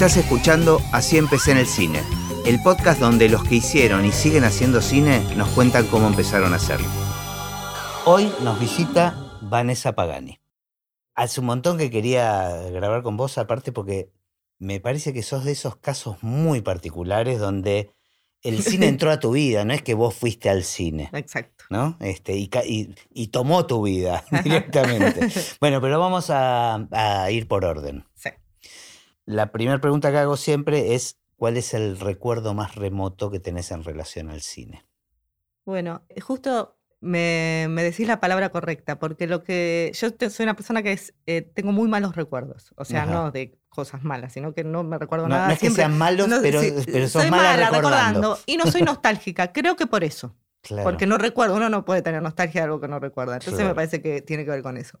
Estás escuchando Así empecé en el cine, el podcast donde los que hicieron y siguen haciendo cine nos cuentan cómo empezaron a hacerlo. Hoy nos visita Vanessa Pagani. Hace un montón que quería grabar con vos, aparte porque me parece que sos de esos casos muy particulares donde el cine entró a tu vida, no es que vos fuiste al cine. Exacto. ¿no? Este, y, y tomó tu vida directamente. bueno, pero vamos a, a ir por orden. Sí. La primera pregunta que hago siempre es, ¿cuál es el recuerdo más remoto que tenés en relación al cine? Bueno, eh, justo me, me decís la palabra correcta, porque lo que yo soy una persona que es, eh, tengo muy malos recuerdos, o sea, Ajá. no de cosas malas, sino que no me recuerdo No, nada. no es que sean malos, no, pero, sí, pero sos soy mala, mala recordando. y no soy nostálgica, creo que por eso, Claro. porque no recuerdo, uno no puede tener nostalgia de algo que no recuerda, entonces Claro. me parece que tiene que ver con eso.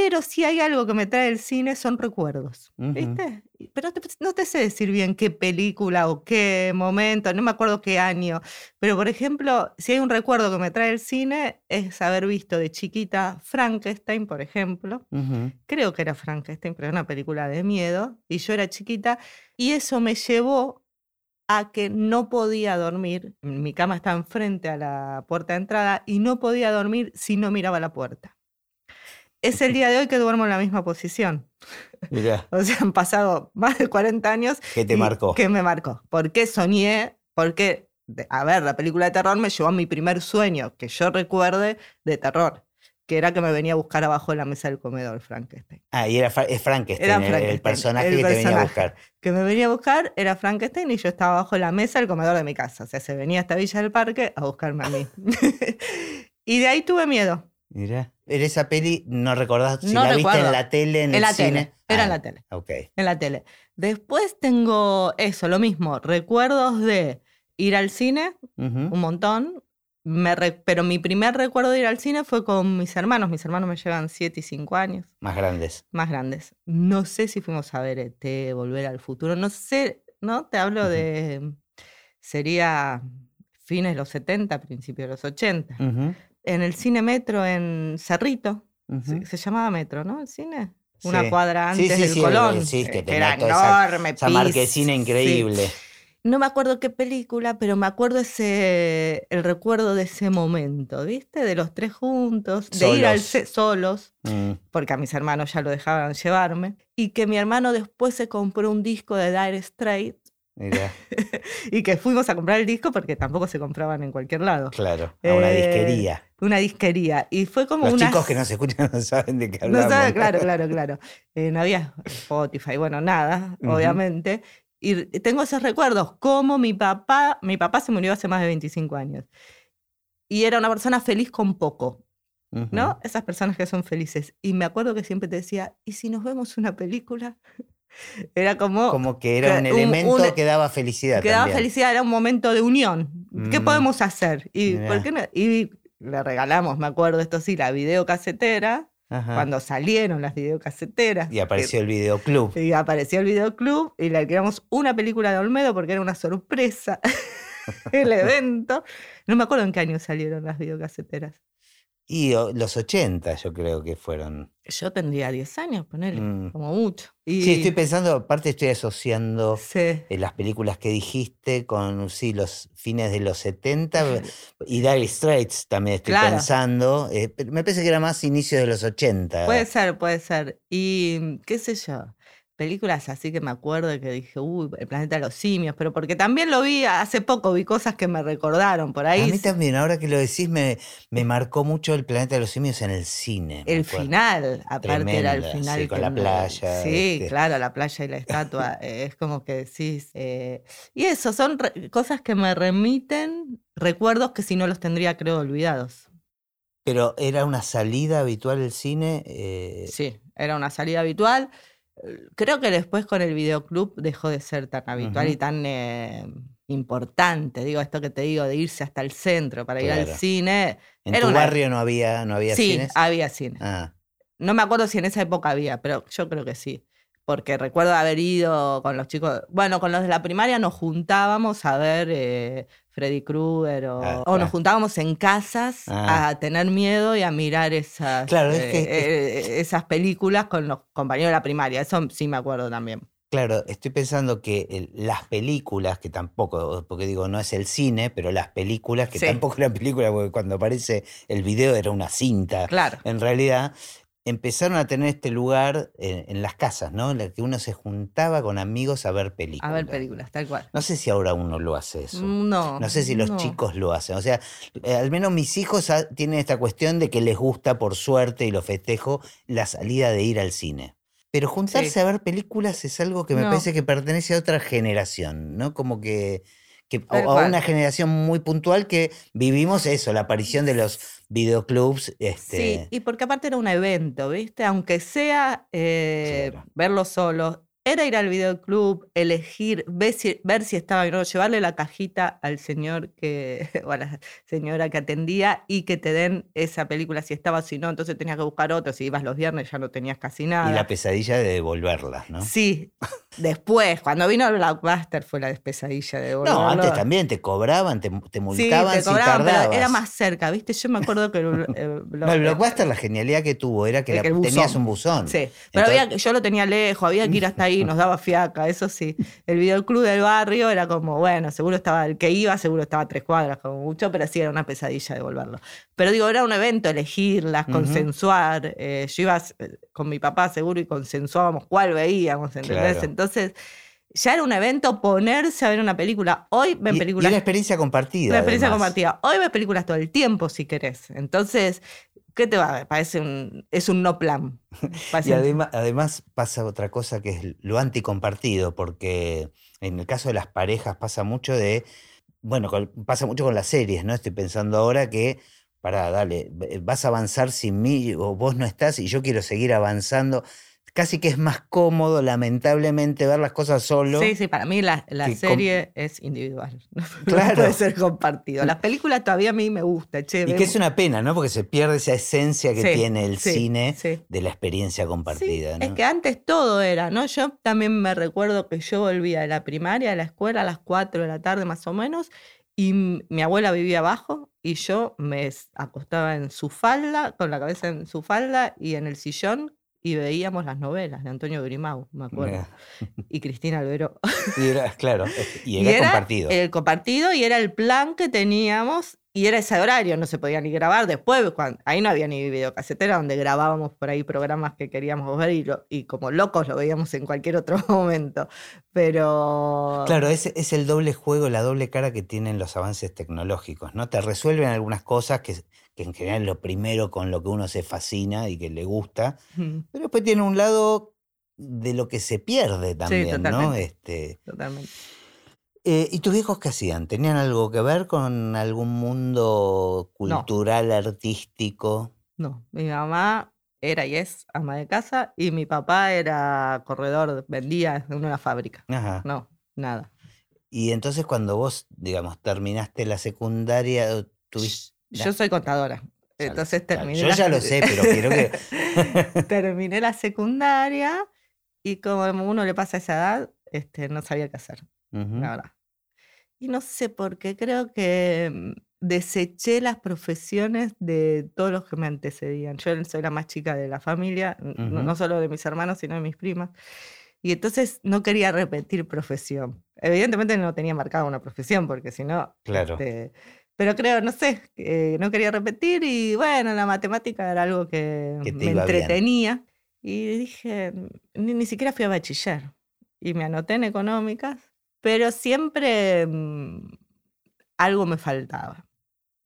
Pero si hay algo que me trae el cine son recuerdos, Ujú. ¿viste? Y- Pero te- no te sé decir bien qué película o qué momento, no me acuerdo qué año, pero por ejemplo, si hay un recuerdo que me trae el cine es haber visto de chiquita Frankenstein, por ejemplo. Ujú. Creo que era Frankenstein, pero era una película de miedo, y yo era chiquita, y eso me llevó a que no podía dormir. Mi cama estaba enfrente a la puerta de entrada y no podía dormir si no miraba la puerta. Es el día de hoy que duermo en la misma posición. Mirá, O sea, han pasado más de 40 años. ¿qué te marcó? Que me marcó. Porque soñé, porque, de- a ver, la película de terror me llevó a mi primer sueño, que yo recuerde, de terror, que era que me venía a buscar abajo de la mesa del comedor, Frankenstein. Ah, y era es Frankenstein, Era el- el, Frankenstein, personaje el que te venía a personaje. buscar. Que me venía a buscar era Frankenstein y yo estaba abajo de la mesa del comedor de mi casa. O sea, se venía hasta Villa del Parque a buscarme a mí. y de ahí tuve miedo. Mirá. Pero esa peli no recordás si No la viste en recuerdo. la tele, en, En el la cine. tele, era en Ah, la tele. Ok. en la tele. Después tengo eso, lo mismo, recuerdos de ir al cine, Ujú. un montón, me re- pero mi primer recuerdo de ir al cine fue con mis hermanos. Mis hermanos me llevan 7 y 5 años, Más grandes. más grandes. No sé si fuimos a ver ET, Volver al Futuro, no sé, ¿no? Te hablo de, sería fines de los 70, principios de los 80. Ujú, En el cine Metro en Cerrito, se, se llamaba Metro, ¿no? El cine. Una Sí. cuadra antes sí, del sí, el- Colón. sí, que eh, era esa- enorme, Esa pis, marquesina increíble. No me acuerdo qué película, pero me acuerdo ese el recuerdo de ese momento, ¿viste? De los tres juntos, de ir al solos, Mm, porque a mis hermanos ya lo dejaban llevarme, y que mi hermano después se compró un disco de Dire Straits mirá, y que fuimos a comprar el disco porque tampoco se compraban en cualquier lado. claro, a una Eh, disquería. Una disquería. Y fue como Los una chicos que nos escuchan no saben de qué No hablamos. sabe, claro, claro, claro. Eh, no había Spotify, bueno, nada, Ujú. obviamente. Y tengo esos recuerdos, como mi papá, mi papá se murió hace más de 25 años. Y era una persona feliz con poco, Ujú. ¿no? Esas personas que son felices. Y me acuerdo que siempre te decía, ¿y si nos vemos una película? Era como, Como que era un elemento un- que daba felicidad que daba también. felicidad, era un momento de unión. ¿Qué podemos hacer? Y, Mirá. ¿por qué no? y le regalamos, me acuerdo, esto sí, la videocasetera, Ajá. cuando salieron las videocaseteras. Y que- apareció el videoclub. Y apareció el videoclub y le alquilamos una película de Olmedo porque era una sorpresa el evento. No me acuerdo en qué año salieron las videocaseteras. Y los 80 yo creo que fueron. Yo tendría 10 años, ponerle, Mm. como mucho. Y, Sí, estoy pensando, aparte estoy asociando Sí. eh, las películas que dijiste con sí, los fines de los 70 y Dire Straits también estoy Claro. pensando. eh, me parece que era más inicios de los 80. Puede ser, puede ser. Y qué sé yo, películas así que me acuerdo que dije, uy, el planeta de los simios, pero porque también lo vi hace poco, vi cosas que me recordaron por ahí. A mí también, ahora que lo decís, me, me marcó mucho el planeta de los simios en el cine. El final, aparte era el final. sí, con que la playa, Sí, este. claro, la playa y la estatua. eh, es como que decís. eh, y eso, son cosas que me remiten recuerdos que si no los tendría, creo, olvidados. Pero era una salida habitual el cine. eh, Sí, era una salida habitual. Creo que después con el videoclub dejó de ser tan habitual y tan eh, importante. Digo, esto que te digo, de irse hasta el centro para ir al cine. en era tu una- barrio no había, no había Sí, cines. había cine. Ah, No me acuerdo si en esa época había, pero yo creo que sí. Porque recuerdo haber ido con los chicos, bueno, con los de la primaria nos juntábamos a ver eh, Freddy Krueger o, Ah, o nos ah. juntábamos en casas Ah. a tener miedo y a mirar esas, Claro, es eh, que- eh, esas películas con los compañeros de la primaria. Eso sí me acuerdo también. Claro, estoy pensando que el- las películas, que tampoco, porque digo, no es el cine, pero las películas, que Sí. tampoco eran películas, porque cuando aparece el video era una cinta, Claro. en realidad, empezaron a tener este lugar en, en las casas, ¿no? En la que uno se juntaba con amigos a ver películas. A ver películas, tal cual. No sé si ahora uno lo hace eso. No. No sé si los no. chicos lo hacen. O sea, eh, al menos mis hijos tienen esta cuestión de que les gusta, por suerte, y lo festejo, la salida de ir al cine. Pero juntarse Sí. a ver películas es algo que me No. parece que pertenece a otra generación, ¿no? Como que, que o a una generación muy puntual que vivimos eso, la aparición de los videoclubs. Este, Sí, y porque aparte era un evento, ¿viste? Aunque sea eh, verlo solo, era ir al videoclub, elegir, ver si, ver si estaba o llevarle la cajita al señor que, o a la señora que atendía y que te den esa película si estaba, si no, entonces tenías que buscar otro, si ibas los viernes ya no tenías casi nada. y la pesadilla de devolverlas, ¿no? Sí, después, cuando vino el Blockbuster fue la pesadilla de No, devolverlo. antes también te cobraban, te, te Sí, multaban te si cobraban, pero era tardabas. más cerca, ¿viste? Yo me acuerdo que el, el No, el Blockbuster, la genialidad que tuvo era que la- tenías un buzón. Sí, pero Entonces- había, yo lo tenía lejos, había que ir hasta ahí, nos daba fiaca, eso sí. El videoclub del barrio era como, bueno, seguro estaba el que iba, seguro estaba a tres cuadras como mucho, pero sí era una pesadilla devolverlo. Pero digo, era un evento, elegirlas, consensuar. eh, yo iba eh, con mi papá seguro y consensuábamos cuál veíamos, ¿entendés? Claro. Entonces, ya era un evento ponerse a ver una película. Hoy ven Y- y, películas una experiencia compartida. una experiencia además. compartida. Hoy ves películas todo el tiempo si querés. Entonces, ¿qué te va? Parece un, es un no plan. Y Parece además, además pasa otra cosa que es lo anticompartido, porque en el caso de las parejas pasa mucho de, bueno, pasa mucho con las series, ¿no? Estoy pensando ahora que, para, dale, vas a avanzar sin mí o vos no estás y yo quiero seguir avanzando. Casi que es más cómodo, lamentablemente, ver las cosas solo. Sí, sí, para mí la, la serie es individual. No, no Claro. puede ser compartido. Las películas todavía a mí me gusta. Che, Y que es una pena, ¿no? Porque se pierde esa esencia que Sí, tiene el sí, cine sí. de la experiencia compartida, ¿no? es que antes todo era, ¿no? Yo también me recuerdo que yo volvía de la primaria a la escuela a las 4 de la tarde más o menos y mi abuela vivía abajo y yo me acostaba en su falda, con la cabeza en su falda y en el sillón y veíamos las novelas de Antonio Grimau, me acuerdo, y Cristina Alberó. Y era, claro, y era, compartido. El compartido y era el plan que teníamos y era ese horario, no se podía ni grabar. Después, cuando, ahí no había ni videocasetera donde grabábamos por ahí programas que queríamos ver y, lo- y como locos lo veíamos en cualquier otro momento. Pero. Claro, es, es el doble juego, la doble cara que tienen los avances tecnológicos, ¿no? Te resuelven algunas cosas que, que en general es lo primero con lo que uno se fascina y que le gusta, Mm, pero después tiene un lado de lo que se pierde también, ¿no? totalmente. Este, Totalmente. eh, ¿Y tus viejos qué hacían? ¿Tenían algo que ver con algún mundo cultural, artístico? No, mi mamá era y es ama de casa y mi papá era corredor, vendía en una fábrica. Ajá. No, nada. Y entonces cuando vos, digamos, terminaste la secundaria, tuviste... Yo soy contadora. Ya Entonces ya- terminé. yo la- ya lo sé, pero quiero que... terminé la secundaria y como a uno le pasa a esa edad, este, no sabía qué hacer, Ujú. la verdad. Y no sé por qué, creo que mm, deseché las profesiones de todos los que me antecedían. Yo soy la más chica de la familia, no, Ujú. no solo de mis hermanos, sino de mis primas. Y entonces no quería repetir profesión. Evidentemente no tenía marcada una profesión, porque si no... Claro. este, pero creo, no sé, eh, no quería repetir y bueno, la matemática era algo que, me bien. entretenía. Y dije, ni, ni siquiera fui a bachiller. Y me anoté en económicas, pero siempre mm, algo me faltaba.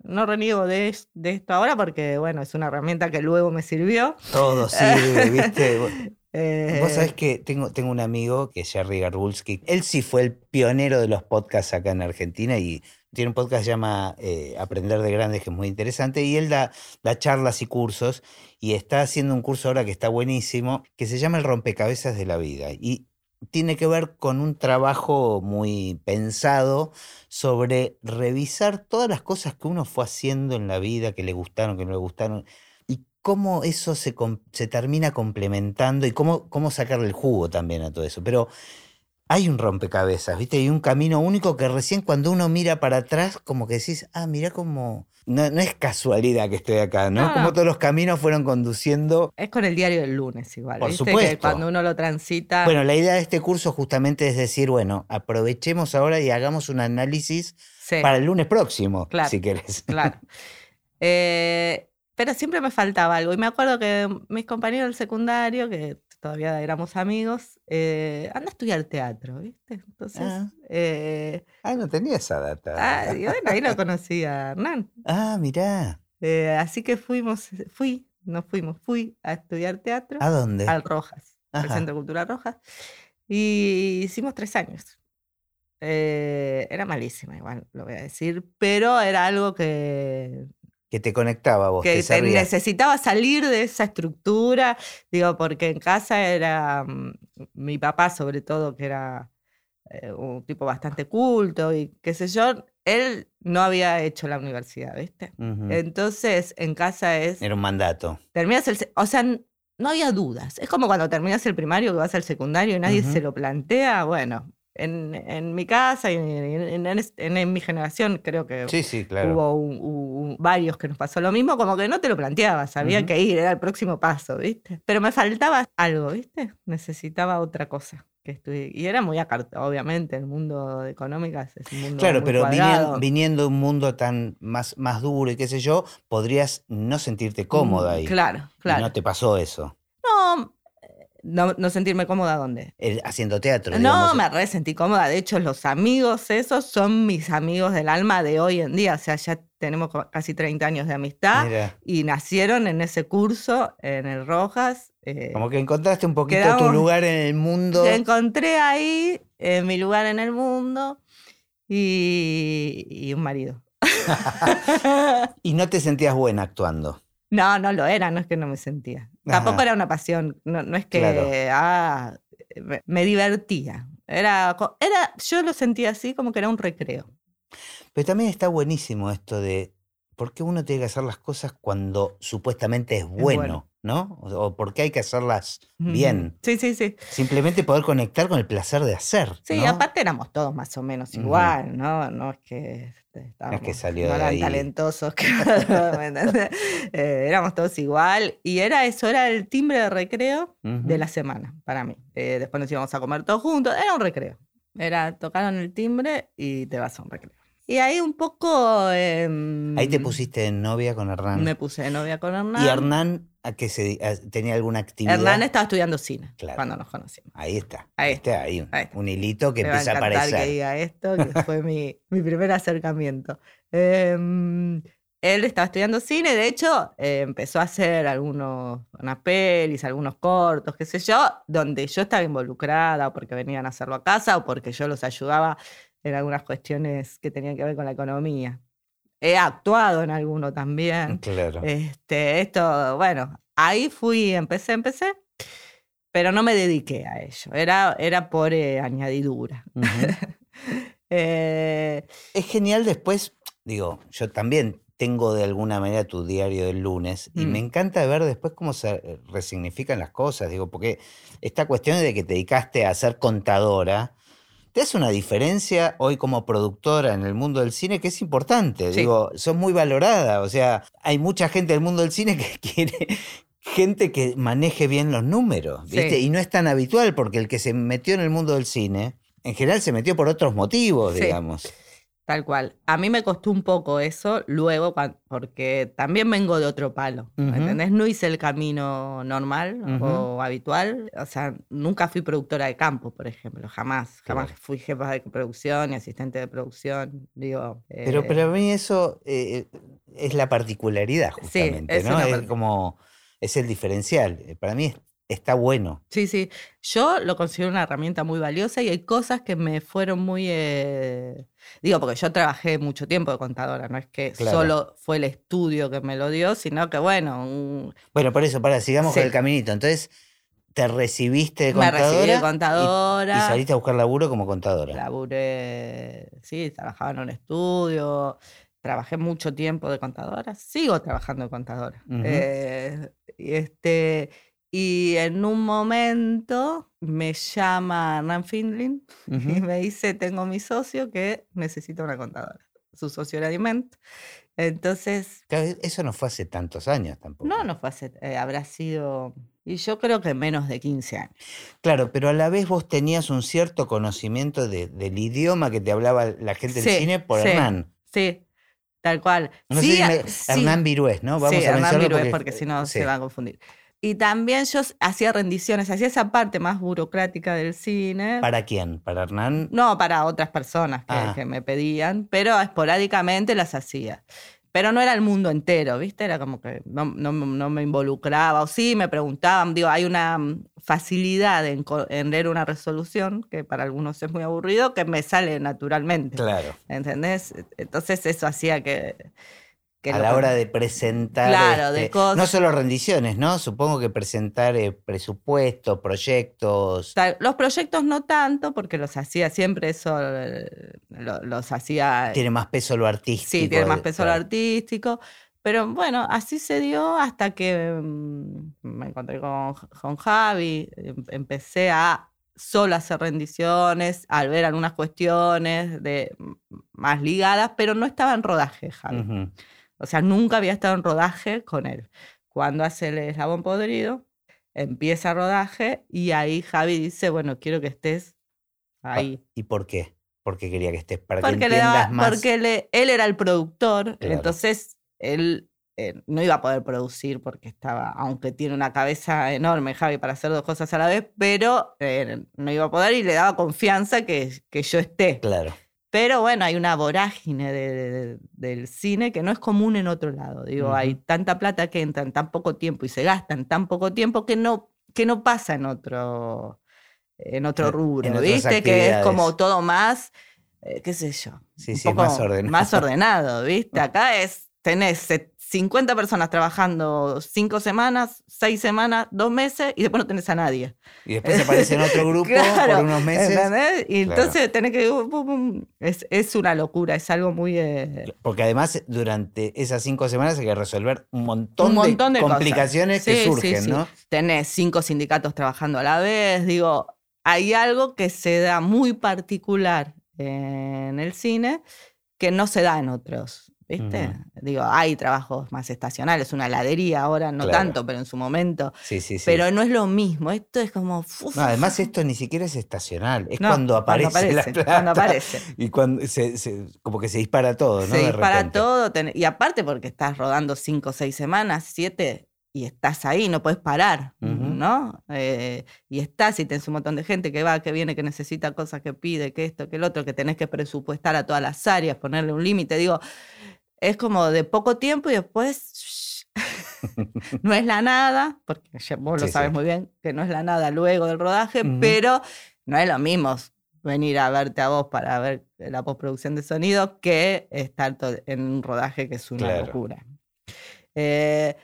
No reniego de, de esto ahora porque, bueno, es una herramienta que luego me sirvió. Todo sirve, ¿viste? Vos- Eh, Vos sabés que tengo, tengo un amigo que es Jerry Garbulski. Él sí fue el pionero de los podcasts acá en Argentina y tiene un podcast que se llama eh, Aprender de Grandes, que es muy interesante. Y él da, charlas y cursos y está haciendo un curso ahora que está buenísimo, que se llama El rompecabezas de la vida. Y tiene que ver con un trabajo muy pensado sobre revisar todas las cosas que uno fue haciendo en la vida, que le gustaron, que no le gustaron, y cómo eso se, se termina complementando y cómo, cómo sacarle el jugo también a todo eso. Pero hay un rompecabezas, ¿viste? Hay un camino único que recién cuando uno mira para atrás, como que decís, ah, mira como... No, no es casualidad que estoy acá, ¿no? No. Como todos los caminos fueron conduciendo... Es con el diario del lunes igual. Por ¿viste? Que supuesto. cuando uno lo transita. Bueno, la idea de este curso justamente es decir, bueno, aprovechemos ahora y hagamos un análisis sí, para el lunes próximo, Claro. si querés. claro. Eh, pero siempre me faltaba algo. Y me acuerdo que mis compañeros del secundario, que todavía éramos amigos, eh, anda a estudiar teatro, ¿viste? Entonces, Ah. eh, Ah, no tenía esa data. ah, y bueno, ahí lo conocí a Hernán. Ah, mirá. Eh, así que fuimos, fui, no fuimos, fui a estudiar teatro ¿A dónde? al Rojas, al. Centro Cultural Rojas, y hicimos tres años. Eh, era malísima, igual, lo voy a decir, pero era algo que, Que te conectaba a vos, que te necesitaba salir de esa estructura, digo, porque en casa era mm, mi papá sobre todo, que era eh, un tipo bastante culto y qué sé yo, él no había hecho la universidad, ¿viste? Entonces, en casa es, Era un mandato. terminas el, o sea, no había dudas. Es como cuando terminas el primario que vas al secundario y nadie se lo plantea, bueno. En, en mi casa y en, en- en mi generación creo que Sí, sí, claro. Hubo un- un- varios que nos pasó lo mismo, como que no te lo planteabas, había que ir, era el próximo paso, ¿viste? Pero me faltaba algo, ¿viste? Necesitaba otra cosa que estudie- Y era muy acartado, obviamente, el mundo de económicas es un mundo Claro, muy pero cuadrado. vinien- viniendo de un mundo tan más, más duro y qué sé yo, podrías no sentirte cómoda Mm, ahí. Claro, Y claro. no te pasó eso. No, no, no sentirme cómoda dónde. El- haciendo teatro. No, digamos. me re sentí cómoda. De hecho, los amigos esos son mis amigos del alma de hoy en día. O sea, ya tenemos casi 30 años de amistad. Mira, y nacieron en ese curso, en el Rojas. eh, como que encontraste un poquito tu lugar en el mundo. que encontré ahí eh, mi lugar en el mundo y, y un marido. Y no te sentías buena actuando. no, no lo era, no es que no me sentía. Tampoco Ajá. era una pasión, no, no es que Claro. ah, me, me divertía. Era, era, yo lo sentía así como que era un recreo. Pero también está buenísimo esto de por qué uno tiene que hacer las cosas cuando supuestamente es bueno, bueno. ¿no? O, o por qué hay que hacerlas bien. Sí, sí, sí. Simplemente poder conectar con el placer de hacer. Sí, ¿no? aparte éramos todos más o menos igual, ¿no? No es que estábamos, salió no de eran ahí. talentosos. Eh, éramos todos igual. Y era eso, era el timbre de recreo de la semana para mí. Eh, después nos íbamos a comer todos juntos, era un recreo. Era tocaron el timbre y te vas a un recreo. Y ahí un poco... em, Ahí te pusiste de novia con Hernán. Me puse de novia con Hernán. ¿Y Hernán a qué se, a- tenía alguna actividad? Hernán estaba estudiando cine Claro. cuando nos conocimos. Ahí está. Ahí. Ahí, un, ahí está. un hilito que Me va a empieza a aparecer. que diga esto, que fue mi, mi primer acercamiento. Em, él estaba estudiando cine, de hecho, eh, empezó a hacer algunos, unas pelis, algunos cortos, qué sé yo, donde yo estaba involucrada, o porque venían a hacerlo a casa, o porque yo los ayudaba en algunas cuestiones que tenían que ver con la economía. He actuado en alguno también. Claro. Este, esto, bueno, ahí fui, empecé, empecé, pero no me dediqué a ello. Era, era por eh, añadidura. Eh, Es genial después, digo, yo también tengo de alguna manera tu diario del lunes y me Mm. encanta ver después cómo se eh, resignifican las cosas, digo, porque esta cuestión de que te dedicaste a ser contadora, te hace una diferencia hoy como productora en el mundo del cine que es importante, Sí. digo, sos muy valorada, o sea, hay mucha gente del mundo del cine que quiere gente que maneje bien los números, ¿viste? Sí. Y no es tan habitual porque el que se metió en el mundo del cine, en general se metió por otros motivos, Sí. digamos. Tal cual. A mí me costó un poco eso luego, porque también vengo de otro palo. ¿me Ujú. ¿Entendés? No hice el camino normal o habitual. O sea, nunca fui productora de campo, por ejemplo. Jamás. Jamás Claro. fui jefa de producción y asistente de producción. Digo. Pero, eh, pero a mí eso eh, es la particularidad, Sí, justamente, es ¿no? Es como, es el diferencial. Eh, Para mí es- está bueno. Sí, sí. Yo lo considero una herramienta muy valiosa y hay cosas que me fueron muy... eh, Digo, porque yo trabajé mucho tiempo de contadora, no es que Claro. solo fue el estudio que me lo dio, sino que, bueno, un- Bueno, por eso, para, sigamos con el caminito. Entonces, te recibiste de me contadora. recibí de contadora. Y, saliste a buscar laburo como contadora. Laburé, sí, trabajaba en un estudio, trabajé mucho tiempo de contadora, sigo trabajando de contadora. Eh, y este, Y en un momento me llama Hernán Findlin y Ujú. me dice, tengo mi socio que necesita una contadora. Su socio era Diment. Entonces, Claro, Eso no fue hace tantos años tampoco. no, no fue hace, eh, habrá sido, y yo creo que menos de 15 años. Claro, pero a la vez vos tenías un cierto conocimiento de- del idioma que te hablaba la gente del Sí, cine por sí. Hernán. Sí, tal cual. No Sí, sé si me-. Hernán Virués, ¿no? Vamos sí, a Hernán Virués, porque, porque, si no sí. se va a confundir. Y también yo hacía rendiciones, hacía esa parte más burocrática del cine. ¿Para quién? ¿Para Hernán? No, para otras personas que, Ah. que me pedían, pero esporádicamente las hacía. Pero no era el mundo entero, ¿viste? Era como que no, no- no me involucraba, o sí me preguntaban, digo, hay una mm, facilidad en, en leer una resolución, que para algunos es muy aburrido, que me sale naturalmente, Claro. ¿entendés? Entonces eso hacía que... a la hora de presentar. Claro, de este, cosas. No solo rendiciones, ¿no? Supongo que presentar eh, presupuestos, proyectos. Los proyectos no tanto, porque los hacía siempre eso, eh, lo- los hacía... Tiene más peso lo artístico. Sí, tiene más de- peso claro. lo artístico. Pero bueno, así se dio hasta que mm, me encontré con, con Javi. em- Empecé a solo hacer rendiciones, al ver algunas cuestiones de, más ligadas, pero no estaba en rodaje, Javi. Ujú. O sea, nunca había estado en rodaje con él. Cuando hace el eslabón podrido, empieza rodaje y ahí Javi dice, bueno, quiero que estés ahí. ¿Y por qué? Porque quería que estés, para que Porque, le entiendas daba- más. porque le- él era el productor, Claro. entonces él eh, no iba a poder producir porque estaba, aunque tiene una cabeza enorme, Javi, para hacer dos cosas a la vez, pero eh, no iba a poder y le daba confianza que, que yo esté. Claro. Pero bueno, hay una vorágine de- de- de- del cine que no es común en otro lado. Digo, hay tanta plata que entra en tan poco tiempo y se gasta en tan poco tiempo que no, que no pasa en otro, en otro rubro, en ¿viste? Que es como todo más, eh, qué sé yo. Sí, sí, más ordenado. Más ordenado, ¿viste? Acá es, tenés 50 personas trabajando cinco semanas, seis semanas, dos meses y después no tenés a nadie. Y después aparece en otro grupo Claro, por unos meses. ¿entendés? Y Claro. entonces tenés que... uh, Es, es una locura, es algo muy... eh, Porque además, durante esas cinco semanas hay que resolver un montón, un montón de, complicaciones que Sí, surgen, sí. ¿no? Tenés cinco sindicatos trabajando a la vez, digo, hay algo que se da muy particular en el cine que no se da en otros. ¿Viste? Ujú. Digo, hay trabajos más estacionales, una heladería ahora no Claro. tanto, pero en su momento. Sí, sí, sí. Pero no es lo mismo, esto es como... uf, No, además esto ni siquiera es estacional, es no, cuando aparece, la plata. Cuando aparece. Y cuando se, se- como que se dispara todo, ¿no? se De dispara repente. todo. ten- y aparte porque estás rodando cinco o seis semanas, siete, y estás ahí, no puedes parar. ¿no? Eh, y estás y tenés un montón de gente que va, que viene, que necesita cosas, que pide, que esto, que el otro, que tenés que presupuestar a todas las áreas, ponerle un límite. Digo, es como de poco tiempo y después... no es la nada, porque vos lo sabes sí. muy bien, que no es la nada luego del rodaje, pero no es lo mismo venir a verte a vos para ver la postproducción de sonido que estar en un rodaje que es una Claro. locura. Eh,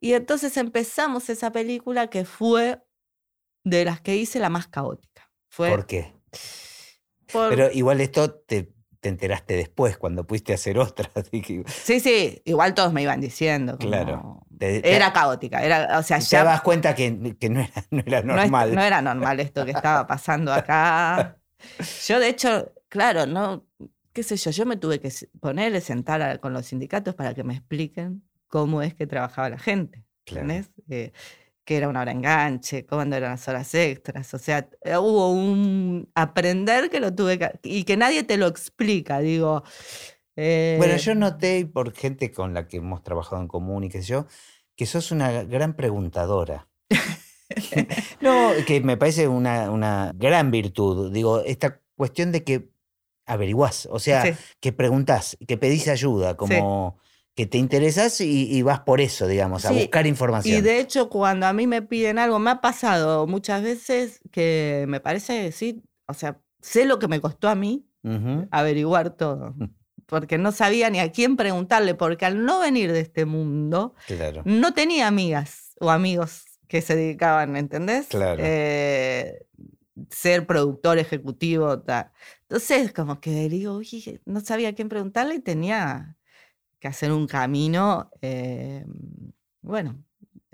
y entonces empezamos esa película que fue de las que hice la más caótica. Fue ¿Por qué? por- Pero igual esto te, te enteraste después, cuando pudiste hacer otra. así que Sí, sí, igual todos me iban diciendo. como- Claro. te- te- Era caótica, era, o sea, te ya dabas cuenta que, que no, era, no era normal. No, era normal esto que estaba pasando acá. Yo, de hecho, claro, no, qué sé yo, yo me tuve que poner, sentar a- con los sindicatos para que me expliquen cómo es que trabajaba la gente. Claro. Eh, que era una hora enganche, cuándo eran las horas extras. O sea, eh, hubo un aprender que lo tuve que. y que nadie te lo explica, digo. Bueno, eh, yo noté por gente con la que hemos trabajado en común y qué sé yo, que sos una gran preguntadora. no, que me parece una, una gran virtud. Digo, esta cuestión de que averiguás, o sea, sí. que preguntás, que pedís ayuda, como que te interesas y, y vas por eso, digamos, a Sí, buscar información. Y de hecho, cuando a mí me piden algo, me ha pasado muchas veces que me parece, sí, o sea, sé lo que me costó a mí Ujú, averiguar todo, porque no sabía ni a quién preguntarle, porque al no venir de este mundo, Claro. no tenía amigas o amigos que se dedicaban, ¿entendés? Claro. Eh, ser productor ejecutivo. ta. Entonces, como que digo, "Oye, no sabía a quién preguntarle y tenía que hacer un camino, eh, bueno,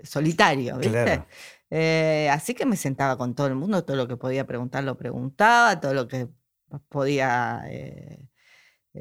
solitario, ¿viste? Claro. Eh, así que me sentaba con todo el mundo, todo lo que podía preguntar lo preguntaba, todo lo que podía eh,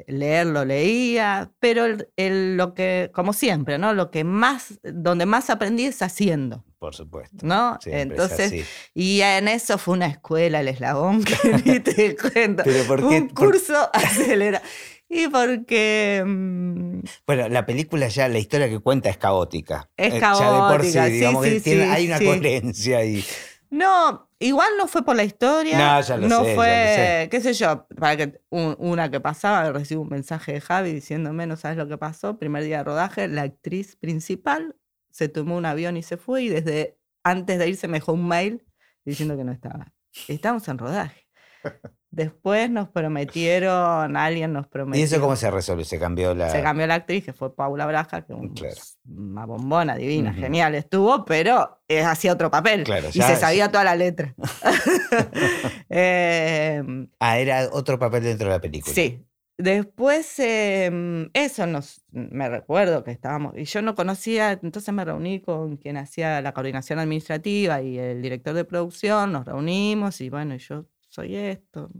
leer lo leía, pero el- el- lo que, como siempre, ¿no? Lo que más, donde más aprendí es haciendo, Por supuesto. ¿no? Siempre Entonces, y en eso fue una escuela, el eslabón, que ni te cuento. Pero ¿por qué? un por- curso acelera. Y porque mm, Bueno, la película ya, la historia que cuenta es caótica. Es Eh, Ya de por sí, caótica, sí, digamos que sí, tiene- sí, hay una coherencia ahí. No, igual no fue por la historia. No, ya lo sé, ya lo fue, sé. qué sé yo, para que un- una que pasaba, recibo un mensaje de Javi diciéndome, no sabes lo que pasó, primer día de rodaje, la actriz principal se tomó un avión y se fue y desde antes de irse me dejó un mail diciendo que no estaba. Estamos en rodaje. Después nos prometieron, alguien nos prometió. ¿Y eso cómo se resuelve? Se cambió la... Se cambió la actriz, que fue Paula Braja, que un- Claro. una bombona divina, genial estuvo, pero eh, hacía otro papel. Claro, y se sabía toda la letra. Eh, Ah, era otro papel dentro de la película. sí. Después, eh, eso nos, me recuerdo que estábamos, y yo no conocía, entonces me reuní con quien hacía la coordinación administrativa y el director de producción, nos reunimos y bueno, yo soy esto,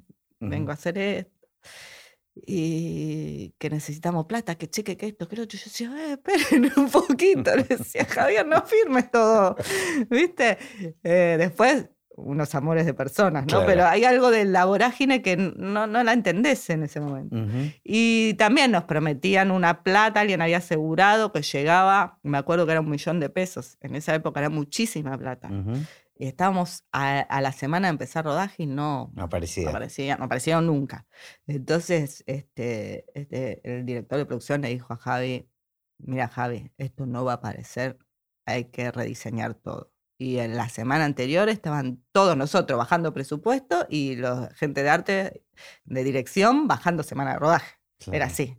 vengo a hacer esto. Y que necesitamos plata, que cheque, que esto, que lo otro. Yo decía, eh, esperen un poquito. Le decía, Javier, no firmes todo. ¿Viste? Eh, después, unos amores de personas, ¿no? Claro. Pero hay algo de la vorágine que no, no la entendés en ese momento. Y también nos prometían una plata, alguien había asegurado que llegaba, me acuerdo que era un millón de pesos. En esa época era muchísima plata. Y estábamos a, a la semana de empezar rodaje y no, No aparecía. no aparecía, no aparecieron nunca. Entonces, este, este, el director de producción le dijo a Javi, mira Javi, esto no va a aparecer, hay que rediseñar todo. Y en la semana anterior estaban todos nosotros bajando presupuesto y la gente de arte, de dirección, bajando semana de rodaje. Era así.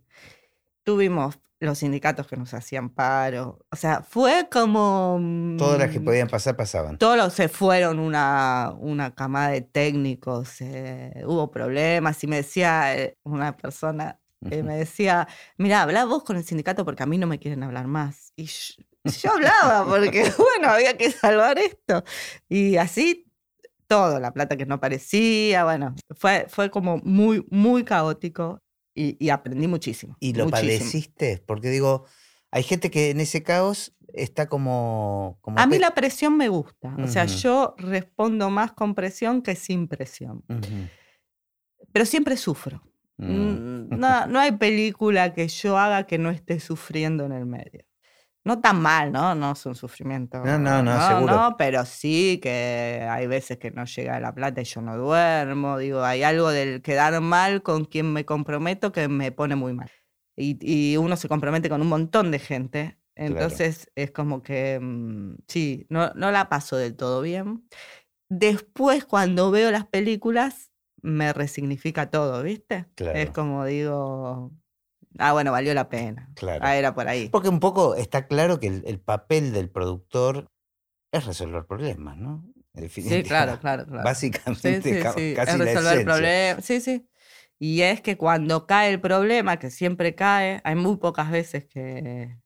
Tuvimos los sindicatos que nos hacían paro. O sea, fue como... Todas las que mm, podían pasar, pasaban. todos se fueron una, una camada de técnicos, eh, hubo problemas y me decía eh, una persona, eh, me decía, mira, habla vos con el sindicato porque a mí no me quieren hablar más. Y yo, yo hablaba porque, bueno, había que salvar esto. Y así todo, la plata que no aparecía, bueno, fue, fue como muy, muy caótico y, y aprendí muchísimo. ¿Y lo muchísimo. padeciste? Porque digo, hay gente que en ese caos está como... como A mí la presión me gusta, o sea, yo respondo más con presión que sin presión. Pero siempre sufro. Mm. Mm, No, no hay película que yo haga que no esté sufriendo en el medio. No tan mal, ¿no? No es un sufrimiento. No, no, no, seguro. no, pero sí que hay veces que no llega la plata y yo no duermo. Digo, hay algo del quedar mal con quien me comprometo que me pone muy mal. Y, y uno se compromete con un montón de gente. Entonces es como que, mm, sí, no, no la paso del todo bien. Después, cuando veo las películas, me resignifica todo, ¿viste? Es Claro. como digo, ah, bueno, valió la pena. Claro. Ah, era por ahí. Porque un poco está claro que el, el papel del productor es resolver problemas, ¿no? Sí, claro, claro, claro. Básicamente, Sí, sí, ca- sí, casi es resolver problemas. Sí, sí. Y es que cuando cae el problema, que siempre cae, hay muy pocas veces que,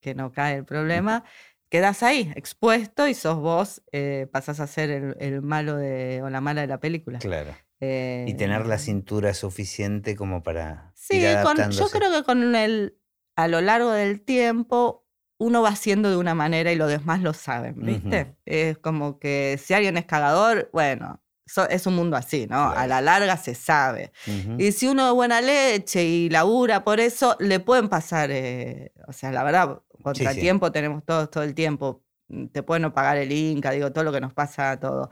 que no cae el problema, quedas ahí, expuesto, y sos vos, eh, pasás a ser el, el malo de, o la mala de la película. Claro. Y tener Eh, la cintura suficiente como para Sí, ir con- yo adaptándose. creo que con el, a lo largo del tiempo uno va haciendo de una manera y los demás lo saben, ¿viste? Ujú. Es como que si alguien es cagador, bueno, so- es un mundo así, ¿no? A Claro. la larga se sabe. Ujú. Y si uno es buena leche y labura por eso, le pueden pasar, eh, o sea, la verdad, contratiempo tenemos todos todo el tiempo. Mm, Te pueden no pagar el Inca, digo, todo lo que nos pasa a todos.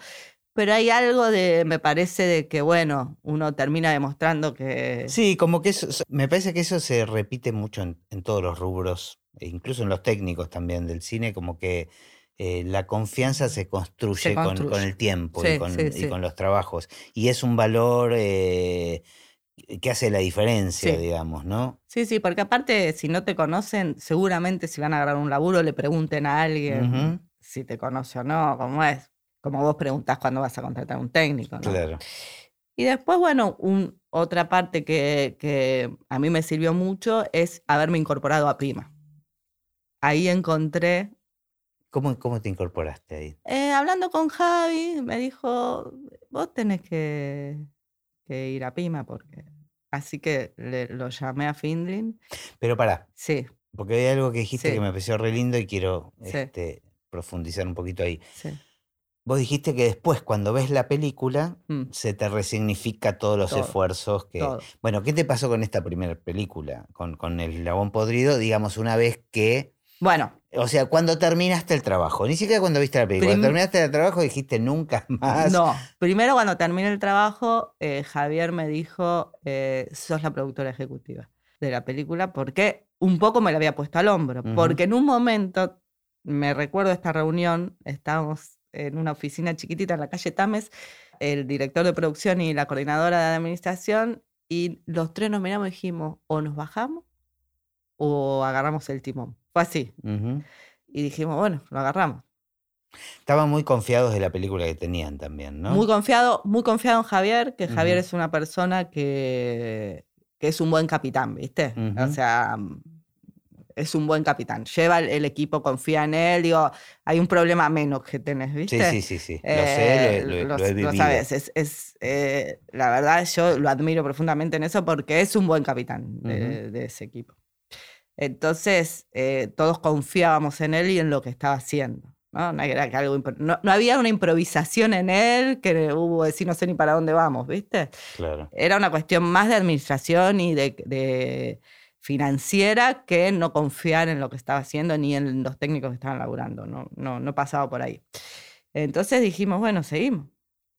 Pero hay algo de, me parece, de que, bueno, uno termina demostrando que... Sí, como que eso, so- me parece que eso se repite mucho en, en todos los rubros, e incluso en los técnicos también del cine, como que eh, la confianza se construye, con- el tiempo y, con, sí, y sí. con los trabajos. Y es un valor eh, que hace la diferencia, Sí. digamos, ¿no? Sí, sí, porque aparte, si no te conocen, seguramente si van a agarrar un laburo le pregunten a alguien si te conoce o no, cómo es. Como vos preguntás cuando vas a contratar a un técnico, ¿no? Claro. Y después, bueno, un- otra parte que, que a mí me sirvió mucho es haberme incorporado a Prima. Ahí encontré ¿Cómo, cómo te incorporaste ahí? Eh, hablando con Javi, me dijo, vos tenés que, que ir a Pima porque... Así que le- lo llamé a Findlin. Pero pará, Sí, porque hay algo que dijiste Sí. que me pareció re lindo y quiero Sí. este, profundizar un poquito ahí. sí. Vos dijiste que después, cuando ves la película, mm, se te resignifica todos los Todo, esfuerzos que... todo. Bueno, ¿qué te pasó con esta primera película? Con, con el Labón Podrido, digamos, una vez que... Bueno, O sea, cuando terminaste el trabajo, ni siquiera cuando viste la película, cuando terminaste el trabajo dijiste nunca más. no. Primero cuando terminé el trabajo, eh, Javier me dijo, eh, sos la productora ejecutiva de la película, porque un poco me la había puesto al hombro. Porque en un momento, me recuerdo esta reunión, estábamos en una oficina chiquitita en la calle Tames, el director de producción y la coordinadora de administración, y los tres nos miramos y dijimos, o nos bajamos o agarramos el timón. Fue así. Ujú. Y dijimos, bueno, lo agarramos. Estaban muy confiados de la película que tenían también, ¿no? Muy confiado, muy confiado en Javier, que Javier Ujú. es una persona que, que es un buen capitán, ¿viste? O Ujú. sea, mm, es un buen capitán. Lleva el, el equipo, confía en él. Digo, hay un problema menos que tenés, sí, ¿viste? sí, sí, sí. Lo Eh, sé, lo, lo- lo he vivido. sabes, es, es, eh, la verdad yo lo admiro profundamente en eso porque es un buen capitán de, de ese equipo. Entonces, eh, todos confiábamos en él y en lo que estaba haciendo. ¿no? No, era que algo no, no había una improvisación en él que hubo decir no sé ni para dónde vamos, ¿viste? Claro. Era una cuestión más de administración y de, de financiera que no confiar en lo que estaba haciendo ni en los técnicos que estaban laburando. No, no, no pasaba por ahí. Entonces dijimos, bueno, seguimos.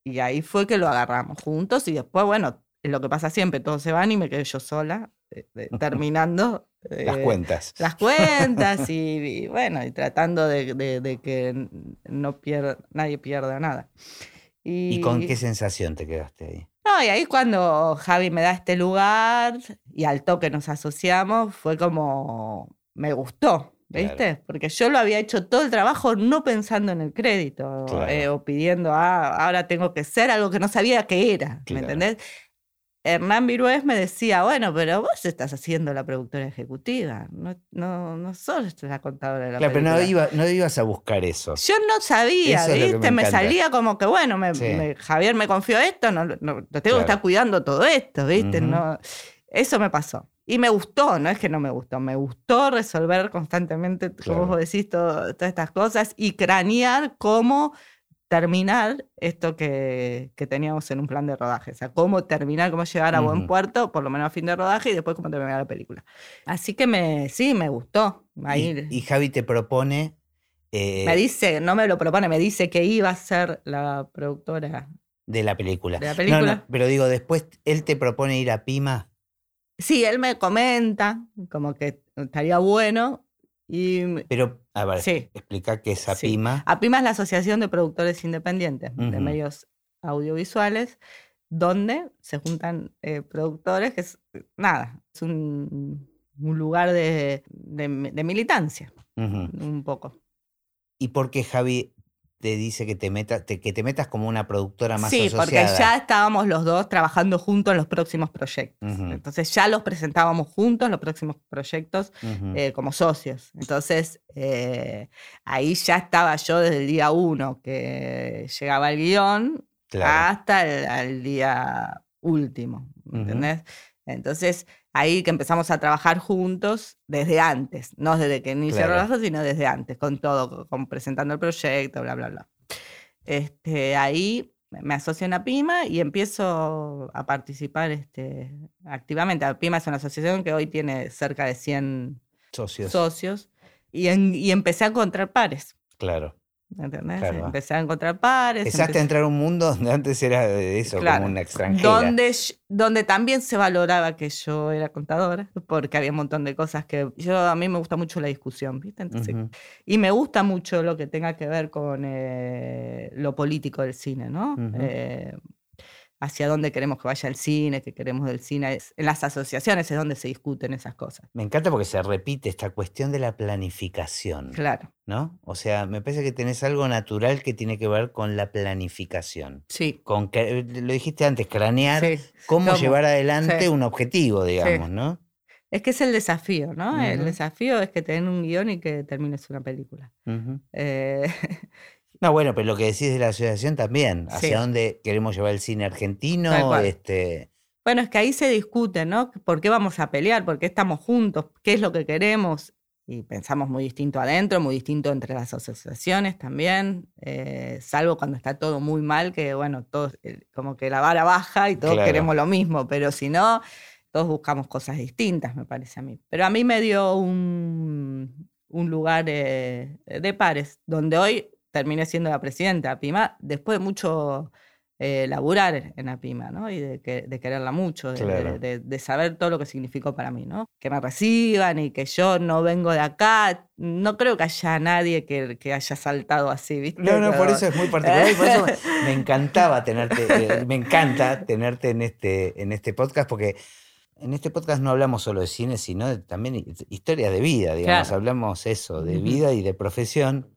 Y ahí fue que lo agarramos juntos y después, bueno, lo que pasa siempre, todos se van y me quedé yo sola, eh, eh, terminando. Las eh, cuentas. las cuentas y, y bueno, y tratando de, de- de que no pierda, nadie pierda nada. ¿Y con qué sensación te quedaste ahí? No, y ahí cuando Javi me da este lugar y al toque nos asociamos, fue como, me gustó, Claro. ¿viste? Porque yo lo había hecho todo el trabajo no pensando en el crédito Claro. eh, o pidiendo, ah, ahora tengo que ser algo que no sabía que era, Claro. ¿me entendés? Hernán Virués me decía, bueno, pero vos estás haciendo la productora ejecutiva, no, no, no sos la contadora de la Claro, pero no, película". iba, no ibas a buscar eso. Yo no sabía, Eso me ¿viste? Me, salía como que, bueno, me, Sí. me- Javier me confió esto, no, no- tengo Claro. que estar cuidando todo esto, ¿viste? No, eso me pasó. Y me gustó, no es que no me gustó, me gustó resolver constantemente, Claro. como vos decís, todo- todas estas cosas y cranear cómo terminar esto que, que teníamos en un plan de rodaje. O sea, cómo terminar, cómo llegar a buen puerto, por lo menos a fin de rodaje, y después cómo terminar la película. Así que me, sí, me gustó. Ahí, Y, y Javi te propone. eh, me dice, no me lo propone, me dice que iba a ser la productora. de la película. de la No, película. no, pero digo, después él te propone ir a Pima. Sí, él me comenta como que estaría bueno. Y Pero, a ver, Sí. explica qué es a Sí. Pima. APIMA es la Asociación de Productores Independientes de. Medios Audiovisuales, donde se juntan eh, productores, que es nada, es un, un lugar de, de mi- de militancia, un poco. ¿Y por qué Javi te dice que te metas, que te metas como una productora más Sí, asociada? porque ya estábamos los dos trabajando juntos en los próximos proyectos. Entonces ya los presentábamos juntos, los próximos proyectos, eh, como socios. Entonces, eh, ahí ya estaba yo desde el día uno que llegaba el guion Claro. hasta el al día último, ¿me Ujú. ¿entendés? Entonces, ahí que empezamos a trabajar juntos desde antes, no desde que inició Claro. rodaje, sino desde antes, con todo, con presentando el proyecto, bla, bla, bla. Este, ahí me asocio en APIMA y empiezo a participar este, activamente. APIMA es una asociación que hoy tiene cerca de 100 Socios. socios y, en- y empecé a encontrar pares. claro. ¿Entendés? Claro. Empecé a encontrar pares. Empezaste a empecé- entrar a un mundo donde antes era de eso, Claro, como una extranjera. donde, donde también se valoraba que yo era contadora, porque había un montón de cosas que yo a mí me gusta mucho la discusión, ¿viste? Entonces, y me gusta mucho lo que tenga que ver con eh, lo político del cine, ¿no? Eh, hacia dónde queremos que vaya el cine, qué queremos del cine. Es- en las asociaciones es donde se discuten esas cosas. Me encanta porque se repite esta cuestión de la planificación, Claro, ¿no? O sea, me parece que tenés algo natural que tiene que ver con la planificación. sí. Con que, lo dijiste antes, cranear sí. cómo ¿Cómo? llevar adelante Sí. un objetivo, digamos, ¿no? Es que es el desafío, ¿no? El desafío es que te den un guion y que termines una película. Eh, No, bueno, pero lo que decís de la asociación también, hacia Sí. dónde queremos llevar el cine argentino, este, bueno, es que ahí se discute, ¿no? ¿Por qué vamos a pelear? ¿Por qué estamos juntos? ¿Qué es lo que queremos? Y pensamos muy distinto adentro, muy distinto entre las asociaciones también, eh, salvo cuando está todo muy mal, que bueno, todos, eh, como que la vara baja y todos Claro. queremos lo mismo, pero si no, todos buscamos cosas distintas, me parece a mí. Pero a mí me dio un, un lugar eh, de pares, donde hoy terminé siendo la presidenta de APIMA, después de mucho eh, laburar en APIMA, ¿no? Y de, que- de quererla mucho, de, de- Claro. de- de saber todo lo que significó para mí, ¿no? Que me reciban y que yo no vengo de acá. No creo que haya nadie que, que haya saltado así, ¿viste? No, no, por eso es muy particular y por eso me, me encantaba tenerte, eh, me encanta tenerte en este, en este podcast porque en este podcast no hablamos solo de cine, sino de- también hi- historias de vida, digamos, Claro. hablamos eso, de vida y de profesión.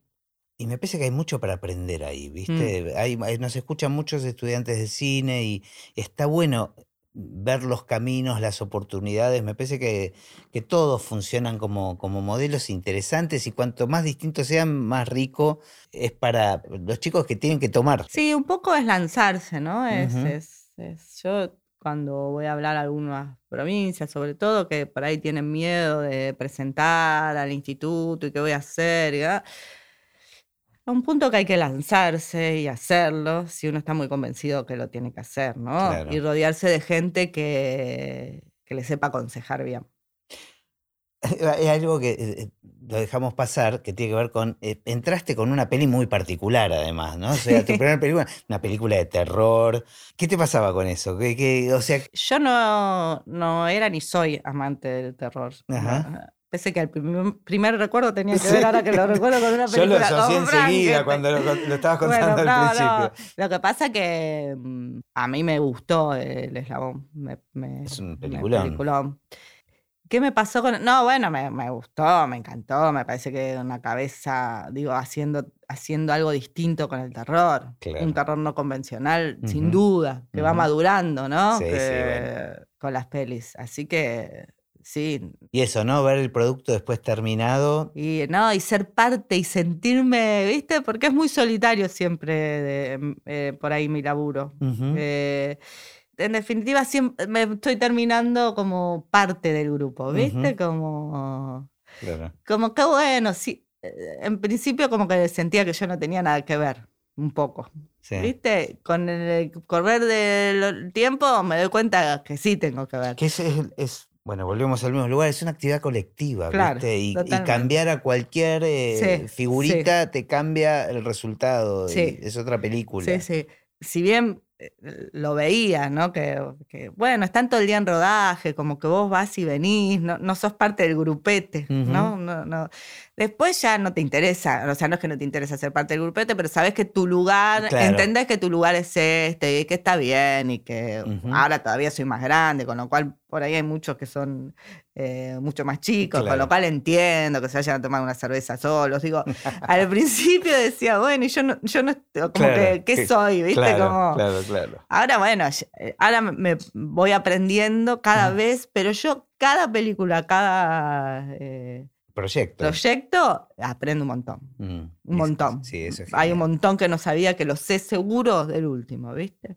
Y me parece que hay mucho para aprender ahí, ¿viste? Mm. Hay, hay- nos escuchan muchos estudiantes de cine y está bueno ver los caminos, las oportunidades. Me parece que, que todos funcionan como, como modelos interesantes y cuanto más distintos sean, más rico es para los chicos que tienen que tomar. Sí, un poco es lanzarse, ¿no? Es, es- es- yo cuando voy a hablar a algunas provincias, sobre todo, que por ahí tienen miedo de presentar al instituto y qué voy a hacer, ah, a un punto que hay que lanzarse y hacerlo, si uno está muy convencido que lo tiene que hacer, ¿no? Claro. Y rodearse de gente que, que le sepa aconsejar bien. Hay algo que eh, lo dejamos pasar, que tiene que ver con, eh, entraste con una peli muy particular además, ¿no? O sea, tu primera película, una película de terror. ¿Qué te pasaba con eso? ¿Qué, qué- o sea, Yo no, no era ni soy amante del terror. Ajá. Pese que el primer, primer recuerdo tenía que ver, ahora que lo recuerdo, con una yo lo película asocié enseguida cuando lo, lo estabas contando al no. principio. Lo que pasa que mm, a mí me gustó el eslabón. Me, me- Es un peliculón. peliculón. ¿Qué me pasó con.? No, bueno, me, me gustó, me encantó. Me parece que una cabeza, digo, haciendo, haciendo algo distinto con el terror. Claro. Un terror no convencional, sin duda, que va madurando, ¿no? Sí, sí, Con las pelis. Así que, sí. Y eso, ¿no? Ver el producto después terminado. Y, no, y ser parte y sentirme, ¿viste? Porque es muy solitario siempre de- eh, por ahí mi laburo. Eh, en definitiva, siempre me estoy terminando como parte del grupo, ¿viste? Como, Claro. como que bueno, sí. eh, En principio como que sentía que yo no tenía nada que ver, un poco. Sí. ¿Viste? Con el correr del tiempo me doy cuenta que sí tengo que ver. Que es, es- es- bueno, volvemos al mismo lugar, es una actividad colectiva, Claro, ¿viste? Y, cambiar a cualquier eh, Sí, figurita te cambia el resultado. Sí. es otra película. Sí, sí. Si bien eh, lo veía, ¿no? Que, que, bueno, están todo el día en rodaje, como que vos vas y venís, no, no sos parte del grupete, ¿no? No, no. Después ya no te interesa, o sea, no es que no te interesa ser parte del grupete, pero sabes que tu lugar, Claro. entendés que tu lugar es este y que está bien y que ahora todavía soy más grande, con lo cual por ahí hay muchos que son eh, mucho más chicos, con lo cual entiendo que se vayan a tomar una cerveza solos. Digo, al principio decía, bueno, y yo no, yo no como Claro, que, ¿qué que- soy? ¿Viste? Claro, como, claro, claro. Ahora, bueno, eh, ahora me- voy aprendiendo cada vez, pero yo cada película, cada eh, Proyecto. proyecto, aprendo un montón. Mm, Un montón. Sí, eso es Hay un montón que no sabía que lo sé seguro del último, ¿viste?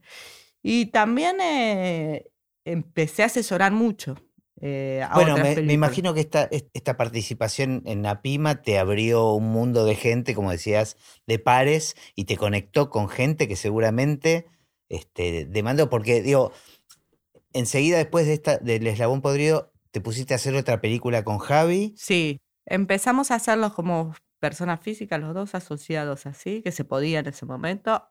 Y también eh, empecé a asesorar mucho. eh, a Bueno, otras me, imagino que esta, es- esta participación en Napima te abrió un mundo de gente, como decías, de pares y te conectó con gente que seguramente este, demandó, porque digo, enseguida después de esta, del Eslabón Podrido, te pusiste a hacer otra película con Javi. Sí, empezamos a hacerlos como personas físicas, los dos asociados así, que se podía en ese momento.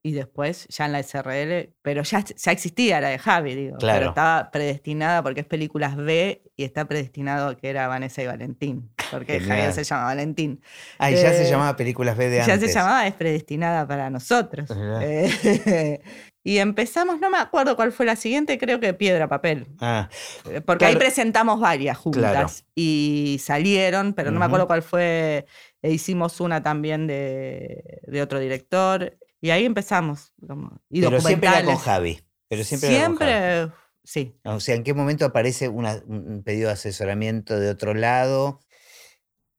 Y después ya en la SRL, pero ya, ya existía la de Javi, digo. Claro. Pero estaba predestinada porque es películas B y está predestinado que era Vanessa y Valentín. Porque. Javier se llama Valentín. Ah, y ya se Eh, llamaba Películas B de Ya antes. se llamaba Es predestinada para nosotros. Eh, y empezamos, no me acuerdo cuál fue la siguiente, creo que Piedra Papel. Ah, Eh, Porque ahí presentamos varias juntas Claro. y salieron, pero no me acuerdo cuál fue. E hicimos una también de, de otro director. Y ahí empezamos. como- y pero siempre era con. Javi. Pero siempre, era con Javi. Siempre, sí. O sea, ¿en qué momento aparece una- un pedido de asesoramiento de otro lado?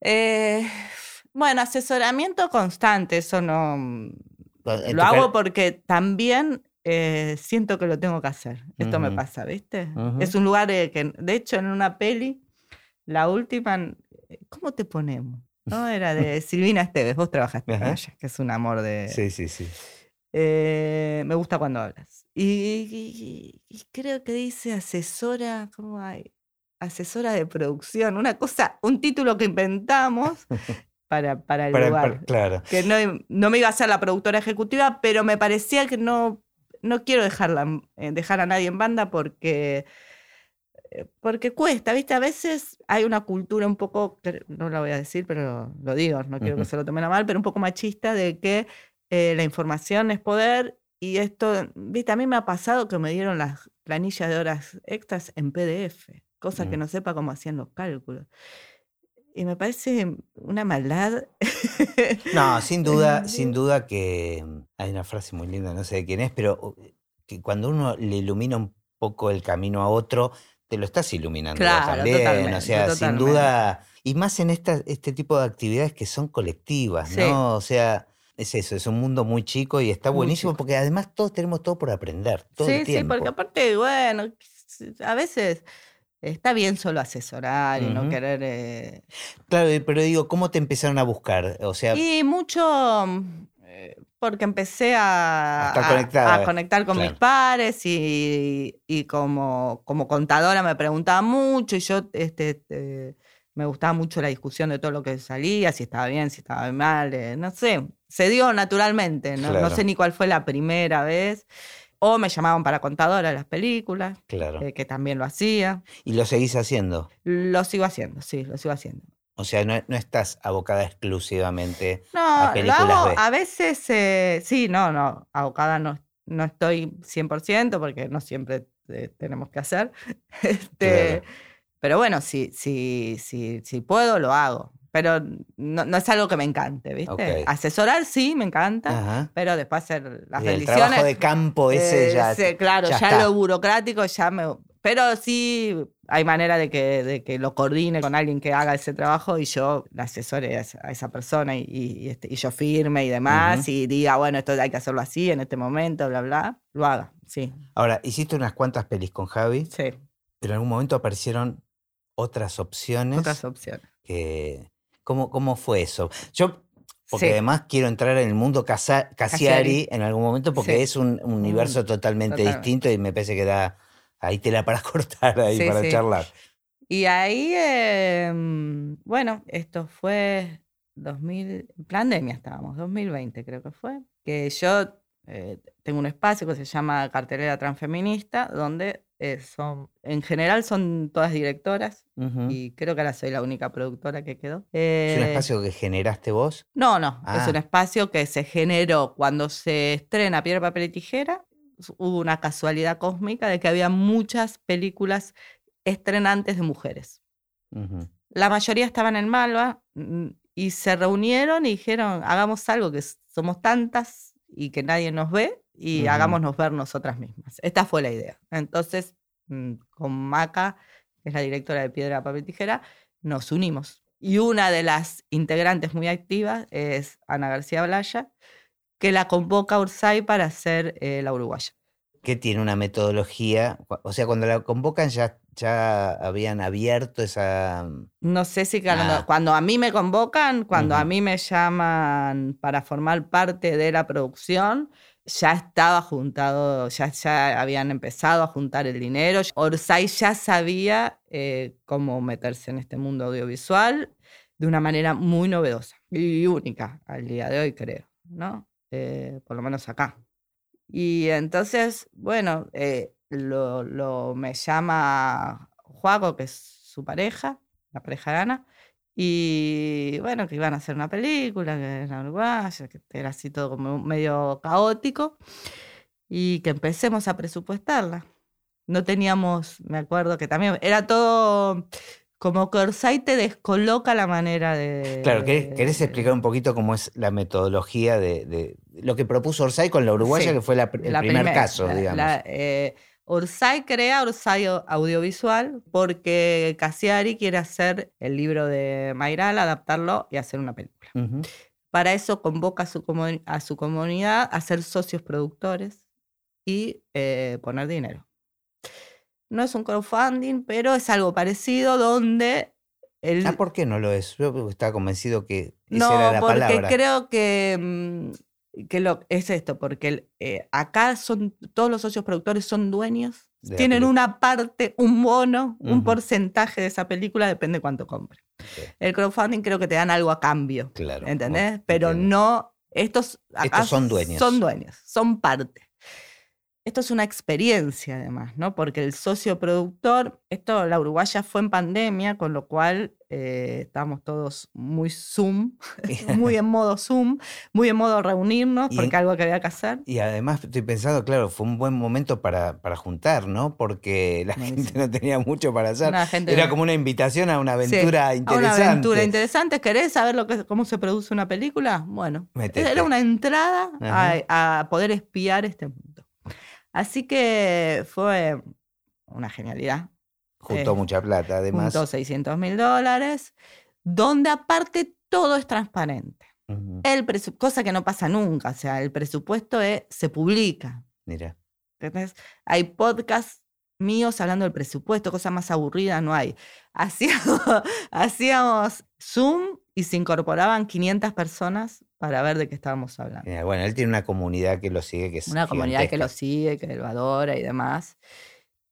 Eh, bueno, asesoramiento constante, eso no... Lo hago porque también eh, siento que lo tengo que hacer. Esto me pasa, ¿viste? Es un lugar eh, que, de hecho, en una peli, la última, ¿cómo te ponemos? ¿No? Era de Silvina Esteves, vos trabajaste con Ajá. ella, que es un amor de... Sí, sí, sí. Eh, me gusta cuando hablas. Y, y- y creo que dice asesora, ¿cómo hay? Asesora de producción, una cosa, un título que inventamos para, para el Para- lugar. para- claro. Que no, no me iba a ser la productora ejecutiva, pero me parecía que no, no quiero dejarla, eh, dejar a nadie en banda porque, porque cuesta, ¿viste? A veces hay una cultura un poco, que no la voy a decir, pero lo digo, no quiero que Ujú. se lo tomen a mal, pero un poco machista de que eh, la información es poder y esto, ¿viste? A mí me ha pasado que me dieron las planillas de horas extras en PDF, cosa que no sepa cómo hacían los cálculos. Y me parece una maldad. No, sin duda, Eh, sin duda que mm, hay una frase muy linda, no sé de quién es, pero uh, que cuando uno le ilumina un poco el camino a otro, te lo estás iluminando Claro, también. O totalmente, sea, sin duda, y más en esta, este tipo de actividades que son colectivas, Sí. ¿no? O sea, es eso, es un mundo muy chico y está Muy buenísimo chico. porque además todos tenemos todo por aprender, todo sí, el sí, porque aparte, bueno, a veces está bien solo asesorar y no querer... eh, Claro, pero digo, ¿cómo te empezaron a buscar? O sea, Y mucho porque empecé a, a conectar con mis pares y, y como, como contadora me preguntaba mucho y yo este, eh, me gustaba mucho la discusión de todo lo que salía, si estaba bien, si estaba mal, eh, no sé, se dio naturalmente, no, no sé ni cuál fue la primera vez. O me llamaban para contadora de las películas, claro. eh, que también lo hacía. Y lo seguís haciendo. Lo sigo haciendo, sí, lo sigo haciendo. O sea, no, no estás abocada exclusivamente No, a lo películas hago B. a veces, eh, sí, no, no, abocada no, no estoy 100% porque no siempre eh, tenemos que hacer. Este, Claro. Pero bueno, si, si, si, si puedo, lo hago. Pero no, no es algo que me encante, ¿viste? Ok. Asesorar sí, me encanta, Ajá. pero después hacer las Y el trabajo de campo ese eh, ya. claro, ya ya, lo burocrático ya me... Pero sí hay manera de que, de que lo coordine con alguien que haga ese trabajo y yo la asesore a esa, persona y, y- este, y yo firme y demás y diga, bueno, esto hay que hacerlo así en este momento, bla, bla, lo haga, sí, Ahora, hiciste unas cuantas pelis con Javi, sí, pero en algún momento aparecieron otras opciones. otras opciones. que- ¿cómo, ¿Cómo fue eso? Yo, porque Sí. además quiero entrar en el mundo Cassiari. en algún momento porque Sí. es un, un universo totalmente totalmente. distinto y me parece que da ahí tela para cortar, ahí Sí, para sí. charlar. Y ahí, eh, bueno, esto fue 2000, en pandemia estábamos, 2020 creo que fue, que yo eh, tengo un espacio que se llama Cartelera Transfeminista, donde eh, son, en general son todas directoras Ujú. y creo que ahora soy la única productora que quedó. ¿Es un Eh, espacio que generaste vos? no, no, es Ah. un espacio que se generó cuando se estrena Piedra, Papel y Tijera. Hubo una casualidad cósmica de que había muchas películas estrenantes de mujeres. La mayoría estaban en Malva mm, y se reunieron y dijeron, hagamos algo que somos tantas y que nadie nos ve y Ujú. hagámonos ver nosotras mismas. Esta fue la idea. Entonces, mm, con Maca, que es la directora de Piedra, Papel y Tijera, nos unimos. Y una de las integrantes muy activas es Ana García Blaya, que la convoca a Ursay para hacer eh, la uruguaya. que tiene una metodología, o sea, cuando la convocan ya, ya habían abierto esa... No sé si cuando, Ah. cuando a mí me convocan, cuando a Ujú. mí me llaman para formar parte de la producción, ya estaba juntado, ya, ya habían empezado a juntar el dinero. Orsay ya sabía eh, cómo meterse en este mundo audiovisual de una manera muy novedosa y única al día de hoy, creo, ¿no? Eh, por lo menos acá. Y entonces, bueno, eh, lo, lo- me llama Juaco, que es su pareja, la pareja de Ana, y bueno, que iban a hacer una película, que era que era así todo como medio caótico, y que empecemos a presupuestarla. No teníamos, me acuerdo que también era todo como que Orsay te descoloca la manera de... Claro, ¿querés, querés explicar un poquito cómo es la metodología de, de lo que propuso Orsay con la uruguaya, Sí, que fue la el la primer primer- caso, la- digamos? la, eh, Orsay crea Orsay Audiovisual porque Cassiari quiere hacer el libro de Mayral, adaptarlo y hacer una película. Para eso convoca a su, a su comunidad a ser socios productores y eh, poner dinero. No es un crowdfunding, pero es algo parecido donde el... Ah, ¿por qué no lo es? Yo estaba convencido que esa no, era la porque creo que, mm, que lo, es esto, porque eh, acá son todos los socios productores son dueños, tienen una parte, un bono, un porcentaje de esa película, depende cuánto compren. El crowdfunding creo que te dan algo a cambio, claro, ¿entendés? Pero no, estos, estos son dueños. Son dueños, son parte. Esto es una experiencia además, ¿no? Porque el socio productor, esto la uruguaya fue en pandemia, con lo cual eh, estábamos todos muy Zoom, muy en modo Zoom, muy en modo reunirnos, porque algo que había que hacer. Y además estoy pensando, claro, fue un buen momento para, para juntar, ¿no? Porque la gente no tenía mucho para hacer. Era como una invitación a una aventura interesante. una aventura interesante. ¿Querés saber lo que, cómo se produce una película? Bueno, era una entrada a, a poder espiar este mundo. Así que fue una genialidad. Juntó eh, mucha plata, además. Juntó 600 mil dólares, donde aparte todo es transparente. el cosa que no pasa nunca, o sea, el presupuesto se publica. Mira. Entonces, hay podcasts míos hablando del presupuesto, cosa más aburrida no hay. Hacíamos, hacíamos Zoom y se incorporaban 500 personas para ver de qué estábamos hablando. Bueno, él tiene una comunidad que lo sigue, que es Una comunidad que lo sigue, que lo adora y demás.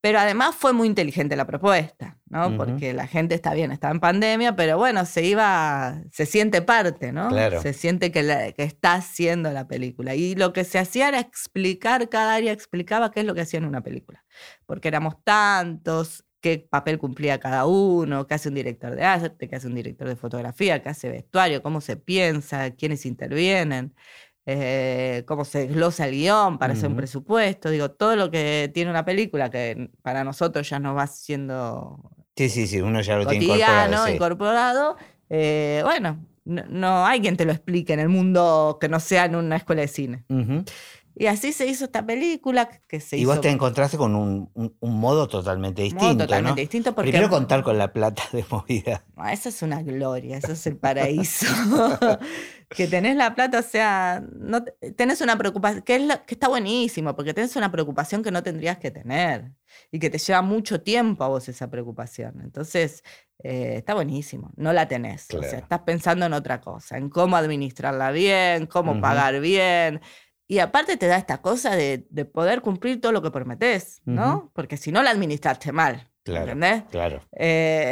Pero además fue muy inteligente la propuesta, ¿no? Porque la gente está bien, está en pandemia, pero bueno, se iba, se siente parte, ¿no? Claro. Se siente que, que está haciendo la película. Y lo que se hacía era explicar, cada área explicaba qué es lo que hacía en una película. Porque éramos tantos, qué papel cumplía cada uno, qué hace un director de arte, qué hace un director de fotografía, qué hace vestuario, cómo se piensa, quiénes intervienen, eh, cómo se desglosa el guion para hacer un presupuesto. Digo, todo lo que tiene una película que para nosotros ya nos va siendo. Sí, sí, sí, uno ya lo tiene incorporado. incorporado. Eh, bueno, no, hay quien te lo explique en el mundo que no sea en una escuela de cine. Y así se hizo esta película que se y vos te encontraste con un, modo totalmente distinto. Modo totalmente distinto porque. Primero contar con la plata de movida. eso es una gloria, eso es el paraíso. que tenés la plata, o sea, no, tenés una preocupación, que, es que está buenísimo, porque tenés una preocupación que no tendrías que tener y que te lleva mucho tiempo a vos esa preocupación. Entonces, eh, está buenísimo, no la tenés. O sea, estás pensando en otra cosa, en cómo administrarla bien, cómo pagar bien. Y aparte te da esta cosa de, poder cumplir todo lo que prometés, ¿no? Porque si no la administraste mal. Claro, ¿Entendés? Claro.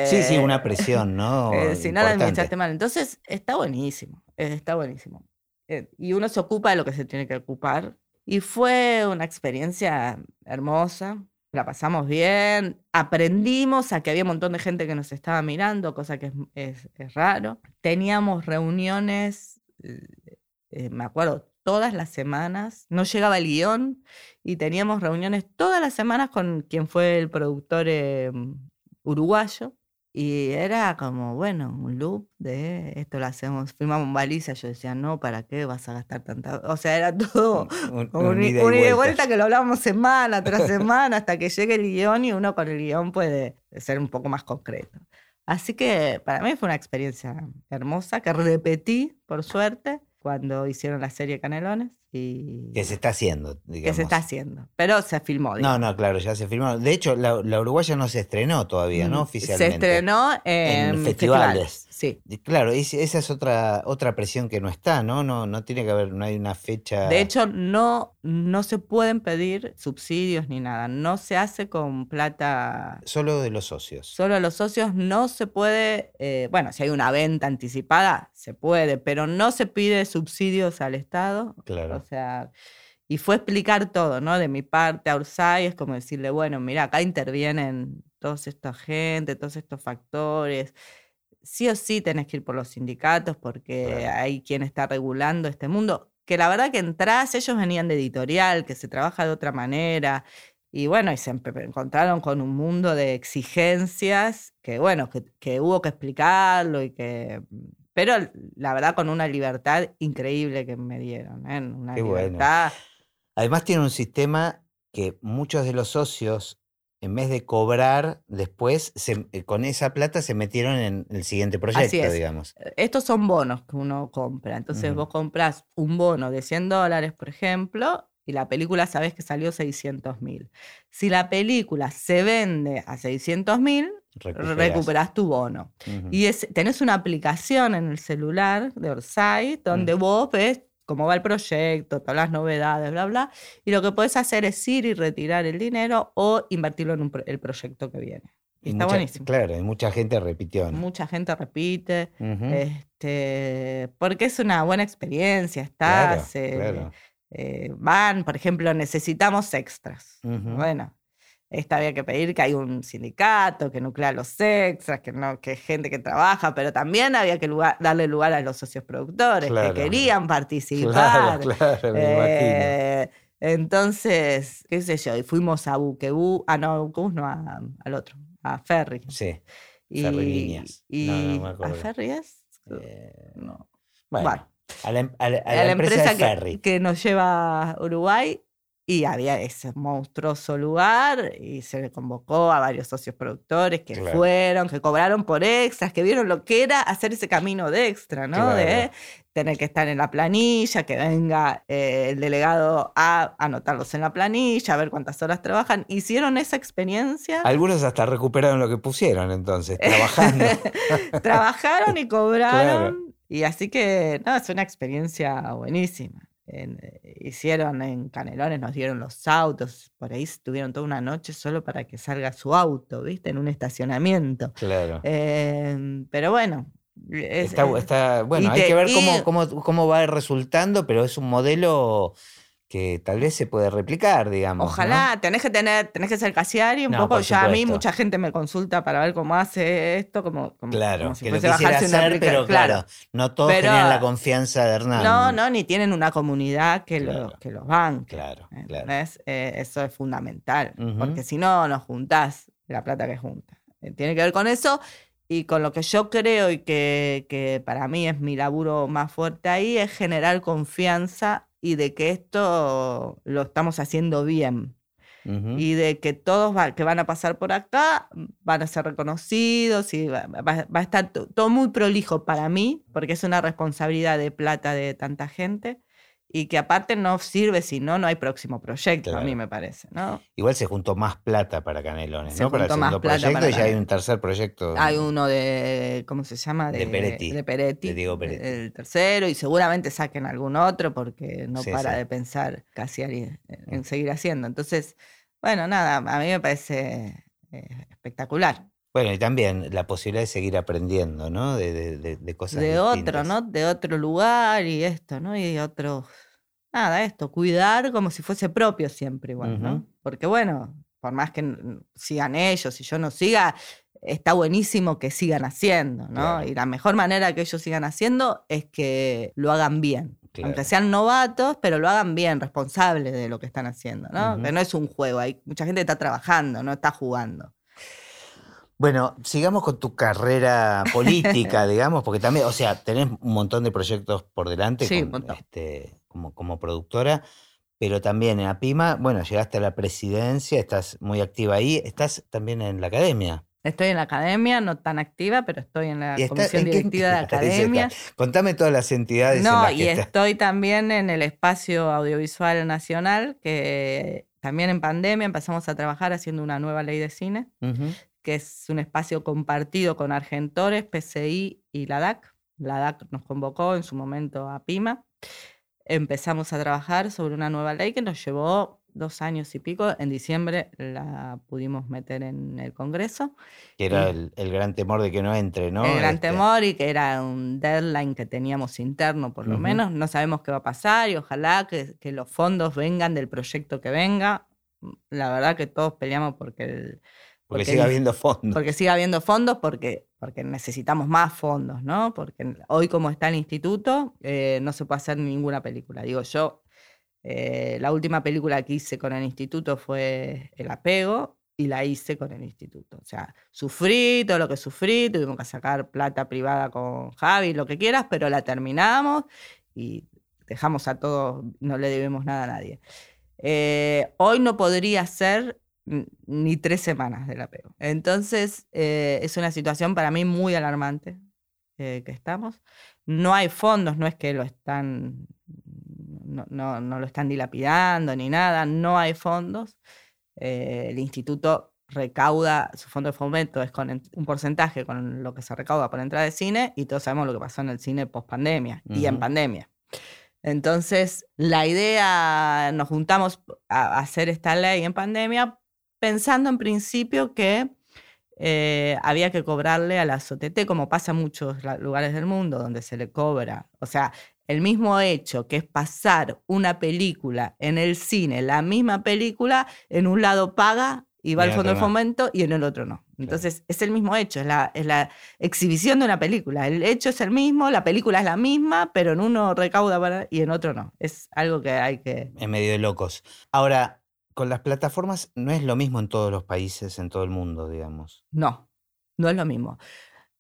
sí, sí, una presión, ¿no? Eh, si no la administraste mal. Entonces, está buenísimo. Está buenísimo. Eh, y uno se ocupa de lo que se tiene que ocupar. Y fue una experiencia hermosa. La pasamos bien. Aprendimos a que había un montón de gente que nos estaba mirando, cosa que es, raro. Teníamos reuniones, eh, me acuerdo, todas las semanas. No llegaba el guion y teníamos reuniones todas las semanas con quien fue el productor em, uruguayo. Y era como, bueno, un loop de esto lo hacemos, firmamos baliza. Yo decía, no, ¿para qué vas a gastar tanta? O sea, era todo un, un, ida y vuelta que lo hablábamos semana tras semana hasta que llegue el guion y uno con el guion puede ser un poco más concreto. Así que para mí fue una experiencia hermosa que repetí, por suerte cuando hicieron la serie Canelones. Y... Que se está haciendo, digamos. Que se está haciendo, pero se filmó. No, no, claro, ya se filmó. De hecho, la, Uruguaya no se estrenó todavía, ¿no? Oficialmente. Se estrenó en, festivales. Sí. Claro, esa es otra, otra presión que no está, ¿no? No, no tiene que haber, no hay una fecha. De hecho, no, no se pueden pedir subsidios ni nada. No se hace con plata. Solo de los socios. Solo de los socios no se puede. Eh, bueno, si hay una venta anticipada, se puede, pero no se pide subsidios al Estado. Claro. O sea. Y fue explicar todo, ¿no? De mi parte a Ursay, es como decirle, bueno, mira, acá intervienen todos esta gente, todos estos factores sí o sí tenés que ir por los sindicatos porque hay quien está regulando este mundo. Que la verdad que entras, ellos venían de editorial, que se trabaja de otra manera. Y bueno, y se encontraron con un mundo de exigencias que, bueno, que, hubo que explicarlo y que. Pero la verdad, con una libertad increíble que me dieron. ¿eh? Una libertad. Además, tiene un sistema que muchos de los socios, en vez de cobrar después, se- eh, con esa plata se metieron en el siguiente proyecto, es. digamos. Eh, Estos son bonos que uno compra. Entonces vos compras un bono de 100 dólares, por ejemplo, y la película sabes que salió 600 mil. Si la película se vende a 600 mil, Recuperás. recuperás tu bono. Y es, tenés una aplicación en el celular de Orsay donde vos ves cómo va el proyecto, todas las novedades, bla, bla. Y lo que podés hacer es ir y retirar el dinero o invertirlo en un pro- el proyecto que viene. Y Y está mucha- buenísimo. Claro, y mucha gente repitió. ¿no? Mucha gente repite. Este, porque es una buena experiencia, Claro, estás, eh, claro. eh, van, por ejemplo, necesitamos extras. Bueno, esta había que pedir que hay un sindicato que nuclea los extras, que no, que gente que trabaja, pero también había que lugar- darle lugar a los socios productores Claro. que querían participar. Claro, claro, me imagino. Eh, entonces, qué sé yo, y fuimos a Buquebú, ah, no, a Buquebú no, a- al otro, a Ferry. Sí. Y, Ferry y- No, no me ¿A. Ferry es? Eh, No. bueno, Bueno, a la, em- a la- a a la la empresa, empresa de que, que nos lleva a Uruguay y había ese monstruoso lugar y se le convocó a varios socios productores que Claro. fueron, que cobraron por extras, que vieron lo que era hacer ese camino de extra, ¿no? De tener que estar en la planilla, que venga eh, el delegado a anotarlos en la planilla, a ver cuántas horas trabajan. Hicieron esa experiencia. Algunos hasta recuperaron lo que pusieron entonces, trabajando. Trabajaron y cobraron. Y así que, no, es una experiencia buenísima. En- eh, hicieron en Canelones, nos dieron los autos, por ahí estuvieron toda una noche solo para que salga su auto, ¿viste? En un estacionamiento. claro. Eh, pero bueno. es- Está, eh, está- bueno, hay te- que ver y- cómo, cómo, cómo va resultando, pero es un modelo que tal vez se puede replicar, digamos. ¿no? Ojalá, tenés que tener, tenés que ser casiari un No, poco. Ya a mí mucha gente me consulta para ver cómo hace esto, como, como, Claro, como si que lo quisiera hacer, pero claro, no todos Pero- tenían la confianza de Hernán. No, no, ni tienen una comunidad que, Claro. que los banque. Claro, claro. ¿entendés? Eh, eso es fundamental, porque si no, no juntás la plata que juntas. Eh, Tiene que ver con eso y con lo que yo creo y que, que para mí es mi laburo más fuerte ahí, es generar confianza y de que esto lo estamos haciendo bien Ujú. y de que todos va- que van a pasar por acá van a ser reconocidos y va, va- va a estar to- todo muy prolijo para mí, porque es una responsabilidad de plata de tanta gente y que aparte no sirve si no, no hay próximo proyecto, a mí me parece, ¿no? Igual se juntó más plata para Canelones, Se ¿no? Para el segundo plata proyecto para y ya hay un tercer proyecto. Hay uno de, ¿cómo se llama? De Peretti, De Peretti. de Diego Peretti. El tercero, y seguramente saquen algún otro porque no Sí, para sí. de pensar casi en, en seguir haciendo. Entonces, bueno, nada, a mí me parece eh, espectacular. Bueno, y también la posibilidad de seguir aprendiendo, ¿no? De, de- de- de cosas de otro. ¿no? De otro lugar y esto, ¿no? Y otro, nada, esto, cuidar como si fuese propio siempre igual, ¿no? Porque bueno, por más que sigan ellos y yo no siga, está buenísimo que sigan haciendo, ¿no? Claro. Y la mejor manera que ellos sigan haciendo es que lo hagan bien. Claro. Aunque sean novatos, pero lo hagan bien, responsables de lo que están haciendo, ¿no? Que no es un juego, hay mucha gente que está trabajando, no está jugando. Bueno, sigamos con tu carrera política, digamos, porque también, o sea, tenés un montón de proyectos por delante Sí, con, este, como, como productora, pero también en APIMA, bueno, llegaste a la presidencia, estás muy activa ahí, estás también en la academia. Estoy en la academia, no tan activa, pero estoy en la está- comisión ¿en directiva de la academia. Contame todas las entidades en No, las y que estoy también en el espacio audiovisual nacional, que también en pandemia empezamos a trabajar haciendo una nueva ley de cine, Ujú. Que es un espacio compartido con Argentores, PCI y la DAC. La DAC nos convocó en su momento a PIMA. Empezamos a trabajar sobre una nueva ley que nos llevó dos años y pico. En diciembre la pudimos meter en el Congreso. Que era el, el gran temor de que no entre, ¿no? el gran Este, temor y que era un deadline que teníamos interno por lo Ujú. menos. No sabemos qué va a pasar y ojalá que, que los fondos vengan del proyecto que venga. La verdad que todos peleamos porque, el- Porque porque siga habiendo fondos. porque siga habiendo fondos, porque, porque necesitamos más fondos, ¿no? Porque hoy como está el instituto, eh, no se puede hacer ninguna película. Digo yo, eh, la última película que hice con el instituto fue El apego y la hice con el instituto. O sea, sufrí todo lo que sufrí, tuvimos que sacar plata privada con Javi, lo que quieras, pero la terminamos y dejamos a todos, no le debemos nada a nadie. Eh, hoy no podría ser ni tres semanas del apego. Entonces, eh, es una situación para mí muy alarmante eh, que estamos. No hay fondos, no es que lo están, no, no, lo están dilapidando ni nada, no hay fondos. el instituto recauda, su fondo de fomento es con un porcentaje con lo que se recauda por entrada de cine y todos sabemos lo que pasó en el cine post pandemia y en pandemia. Entonces, la idea, nos juntamos a hacer esta ley en pandemia pensando en principio que eh, había que cobrarle a la SOTT, como pasa en muchos lugares del mundo donde se le cobra. O sea, el mismo hecho que es pasar una película en el cine, la misma película, en un lado paga y va al fondo de fomento y en el otro no. Entonces es el mismo hecho, es la, es la exhibición de una película. El hecho es el mismo, la película es la misma, pero en uno recauda para, y en otro no. Es algo que hay que... En medio de locos. Ahora, con las plataformas no es lo mismo en todos los países, en todo el mundo, digamos. No, no es lo mismo.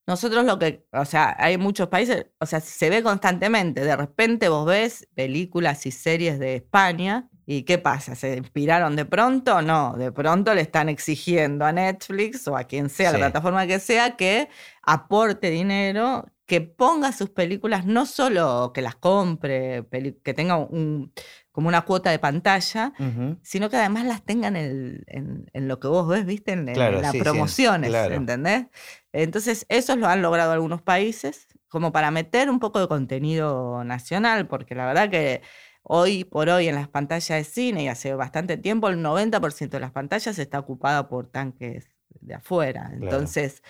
Nosotros lo que, o sea, hay muchos países, o sea, se ve constantemente. De repente vos ves películas y series de España ¿Y qué pasa? ¿Se inspiraron de pronto? No, de pronto le están exigiendo a Netflix o a quien sea, la plataforma que sea, que aporte dinero, que ponga sus películas, no solo que las compre, que tenga un, como una cuota de pantalla, sino que además las tengan en, en, lo que vos ves, ¿viste? En, las promociones, ¿entendés? Entonces, eso lo han logrado algunos países, como para meter un poco de contenido nacional, porque la verdad que Hoy por hoy en las pantallas de cine, y hace bastante tiempo, el 90% de las pantallas está ocupada por tanques de afuera. Entonces,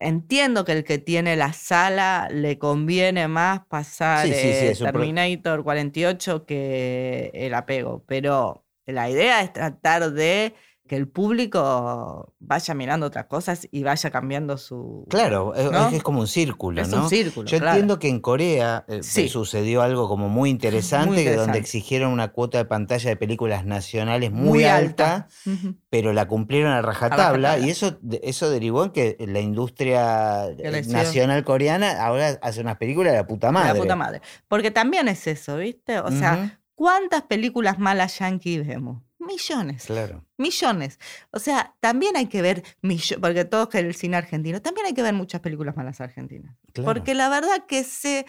entiendo que el que tiene la sala le conviene más pasar eh, Terminator 48 que el apego, pero la idea es tratar de que el público vaya mirando otras cosas y vaya cambiando su... Claro, es, como un círculo, es ¿no? Un círculo, Yo entiendo que en Corea eh, sucedió algo como muy interesante, que donde exigieron una cuota de pantalla de películas nacionales muy, alta, pero la cumplieron a rajatabla, y eso, eso derivó en que la industria eh, nacional coreana ahora hace unas películas de la puta madre. De la puta madre. Porque también es eso, ¿viste? O sea, ¿cuántas películas malas yankee vemos? Millones. Claro. Millones. O sea, también hay que ver, porque todos que el cine argentino, también hay que ver muchas películas malas argentinas. Porque la verdad que se.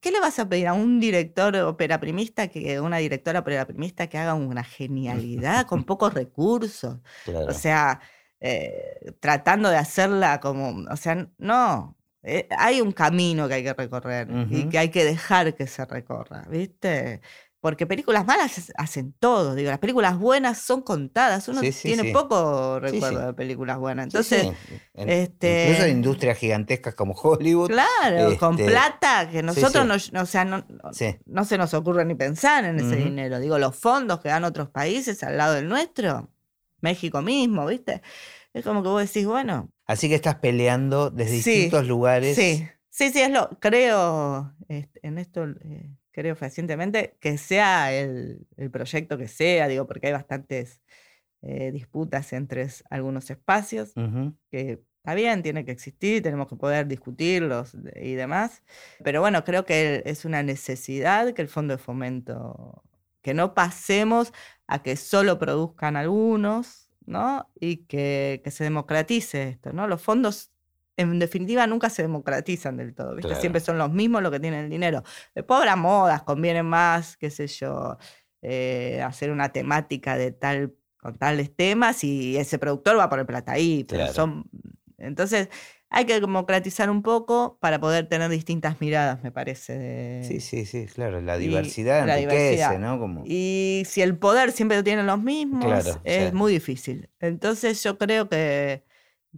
¿Qué le vas a pedir a un director opera primista, que, una directora opera primista que haga una genialidad con pocos recursos? O sea, eh, tratando de hacerla como. O sea, no. Eh, hay un camino que hay que recorrer y que hay que dejar que se recorra, ¿viste? Porque películas malas hacen todo. Digo, las películas buenas son contadas. Uno tiene poco recuerdo de películas buenas. Entonces, este, incluso en industrias gigantescas como Hollywood. Claro, con este, plata que nosotros no, o sea, no, no, se nos ocurre ni pensar en ese dinero. Digo, los fondos que dan otros países al lado del nuestro, México mismo, ¿viste? Es como que vos decís, bueno. Así que estás peleando desde distintos lugares. Sí, sí, sí, es lo, creo este, en esto. Eh, creo fehacientemente, que sea el, proyecto que sea, digo, porque hay bastantes eh, disputas entre algunos espacios, que está bien, tiene que existir, tenemos que poder discutirlos y demás, pero bueno, creo que es una necesidad que el fondo de fomento, que no pasemos a que solo produzcan algunos, ¿no? Y que, que se democratice esto, ¿no? Los fondos en definitiva nunca se democratizan del todo, ¿viste? Siempre son los mismos los que tienen el dinero. Después habrá modas, conviene más, qué sé yo, eh, hacer una temática de tal con tales temas y ese productor va a poner plata ahí, pero son entonces hay que democratizar un poco para poder tener distintas miradas, me parece. Sí, sí, sí, claro, la diversidad enriquece, ¿no? Como... Y si el poder siempre lo tienen los mismos, es muy difícil. Entonces yo creo que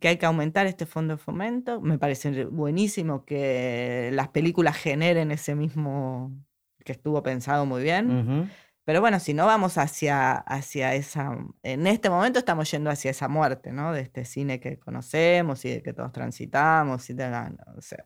que hay que aumentar este fondo de fomento. Me parece buenísimo que las películas generen ese mismo que estuvo pensado muy bien. Pero bueno, si no vamos hacia, hacia esa... En este momento estamos yendo hacia esa muerte, ¿no? De este cine que conocemos y de que todos transitamos. Y o sea,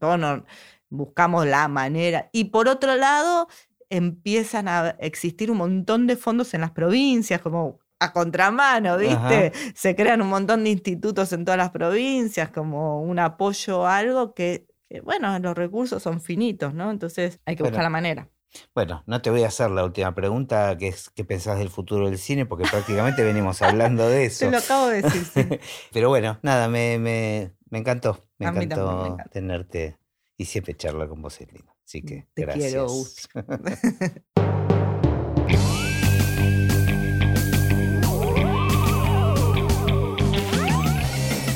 todos buscamos la manera. Y por otro lado, empiezan a existir un montón de fondos en las provincias, como a contramano, ¿viste? Se crean un montón de institutos en todas las provincias como un apoyo a algo que, bueno, los recursos son finitos, ¿no? Entonces hay que buscar la manera. Bueno, no te voy a hacer la última pregunta, que es qué pensás del futuro del cine, porque prácticamente venimos hablando de eso. Te lo acabo de decir. sí. Pero bueno, nada, me, me, me encantó. Me A encantó también me encanta. tenerte y siempre charlar con vos es lindo. Así que Te gracias. quiero,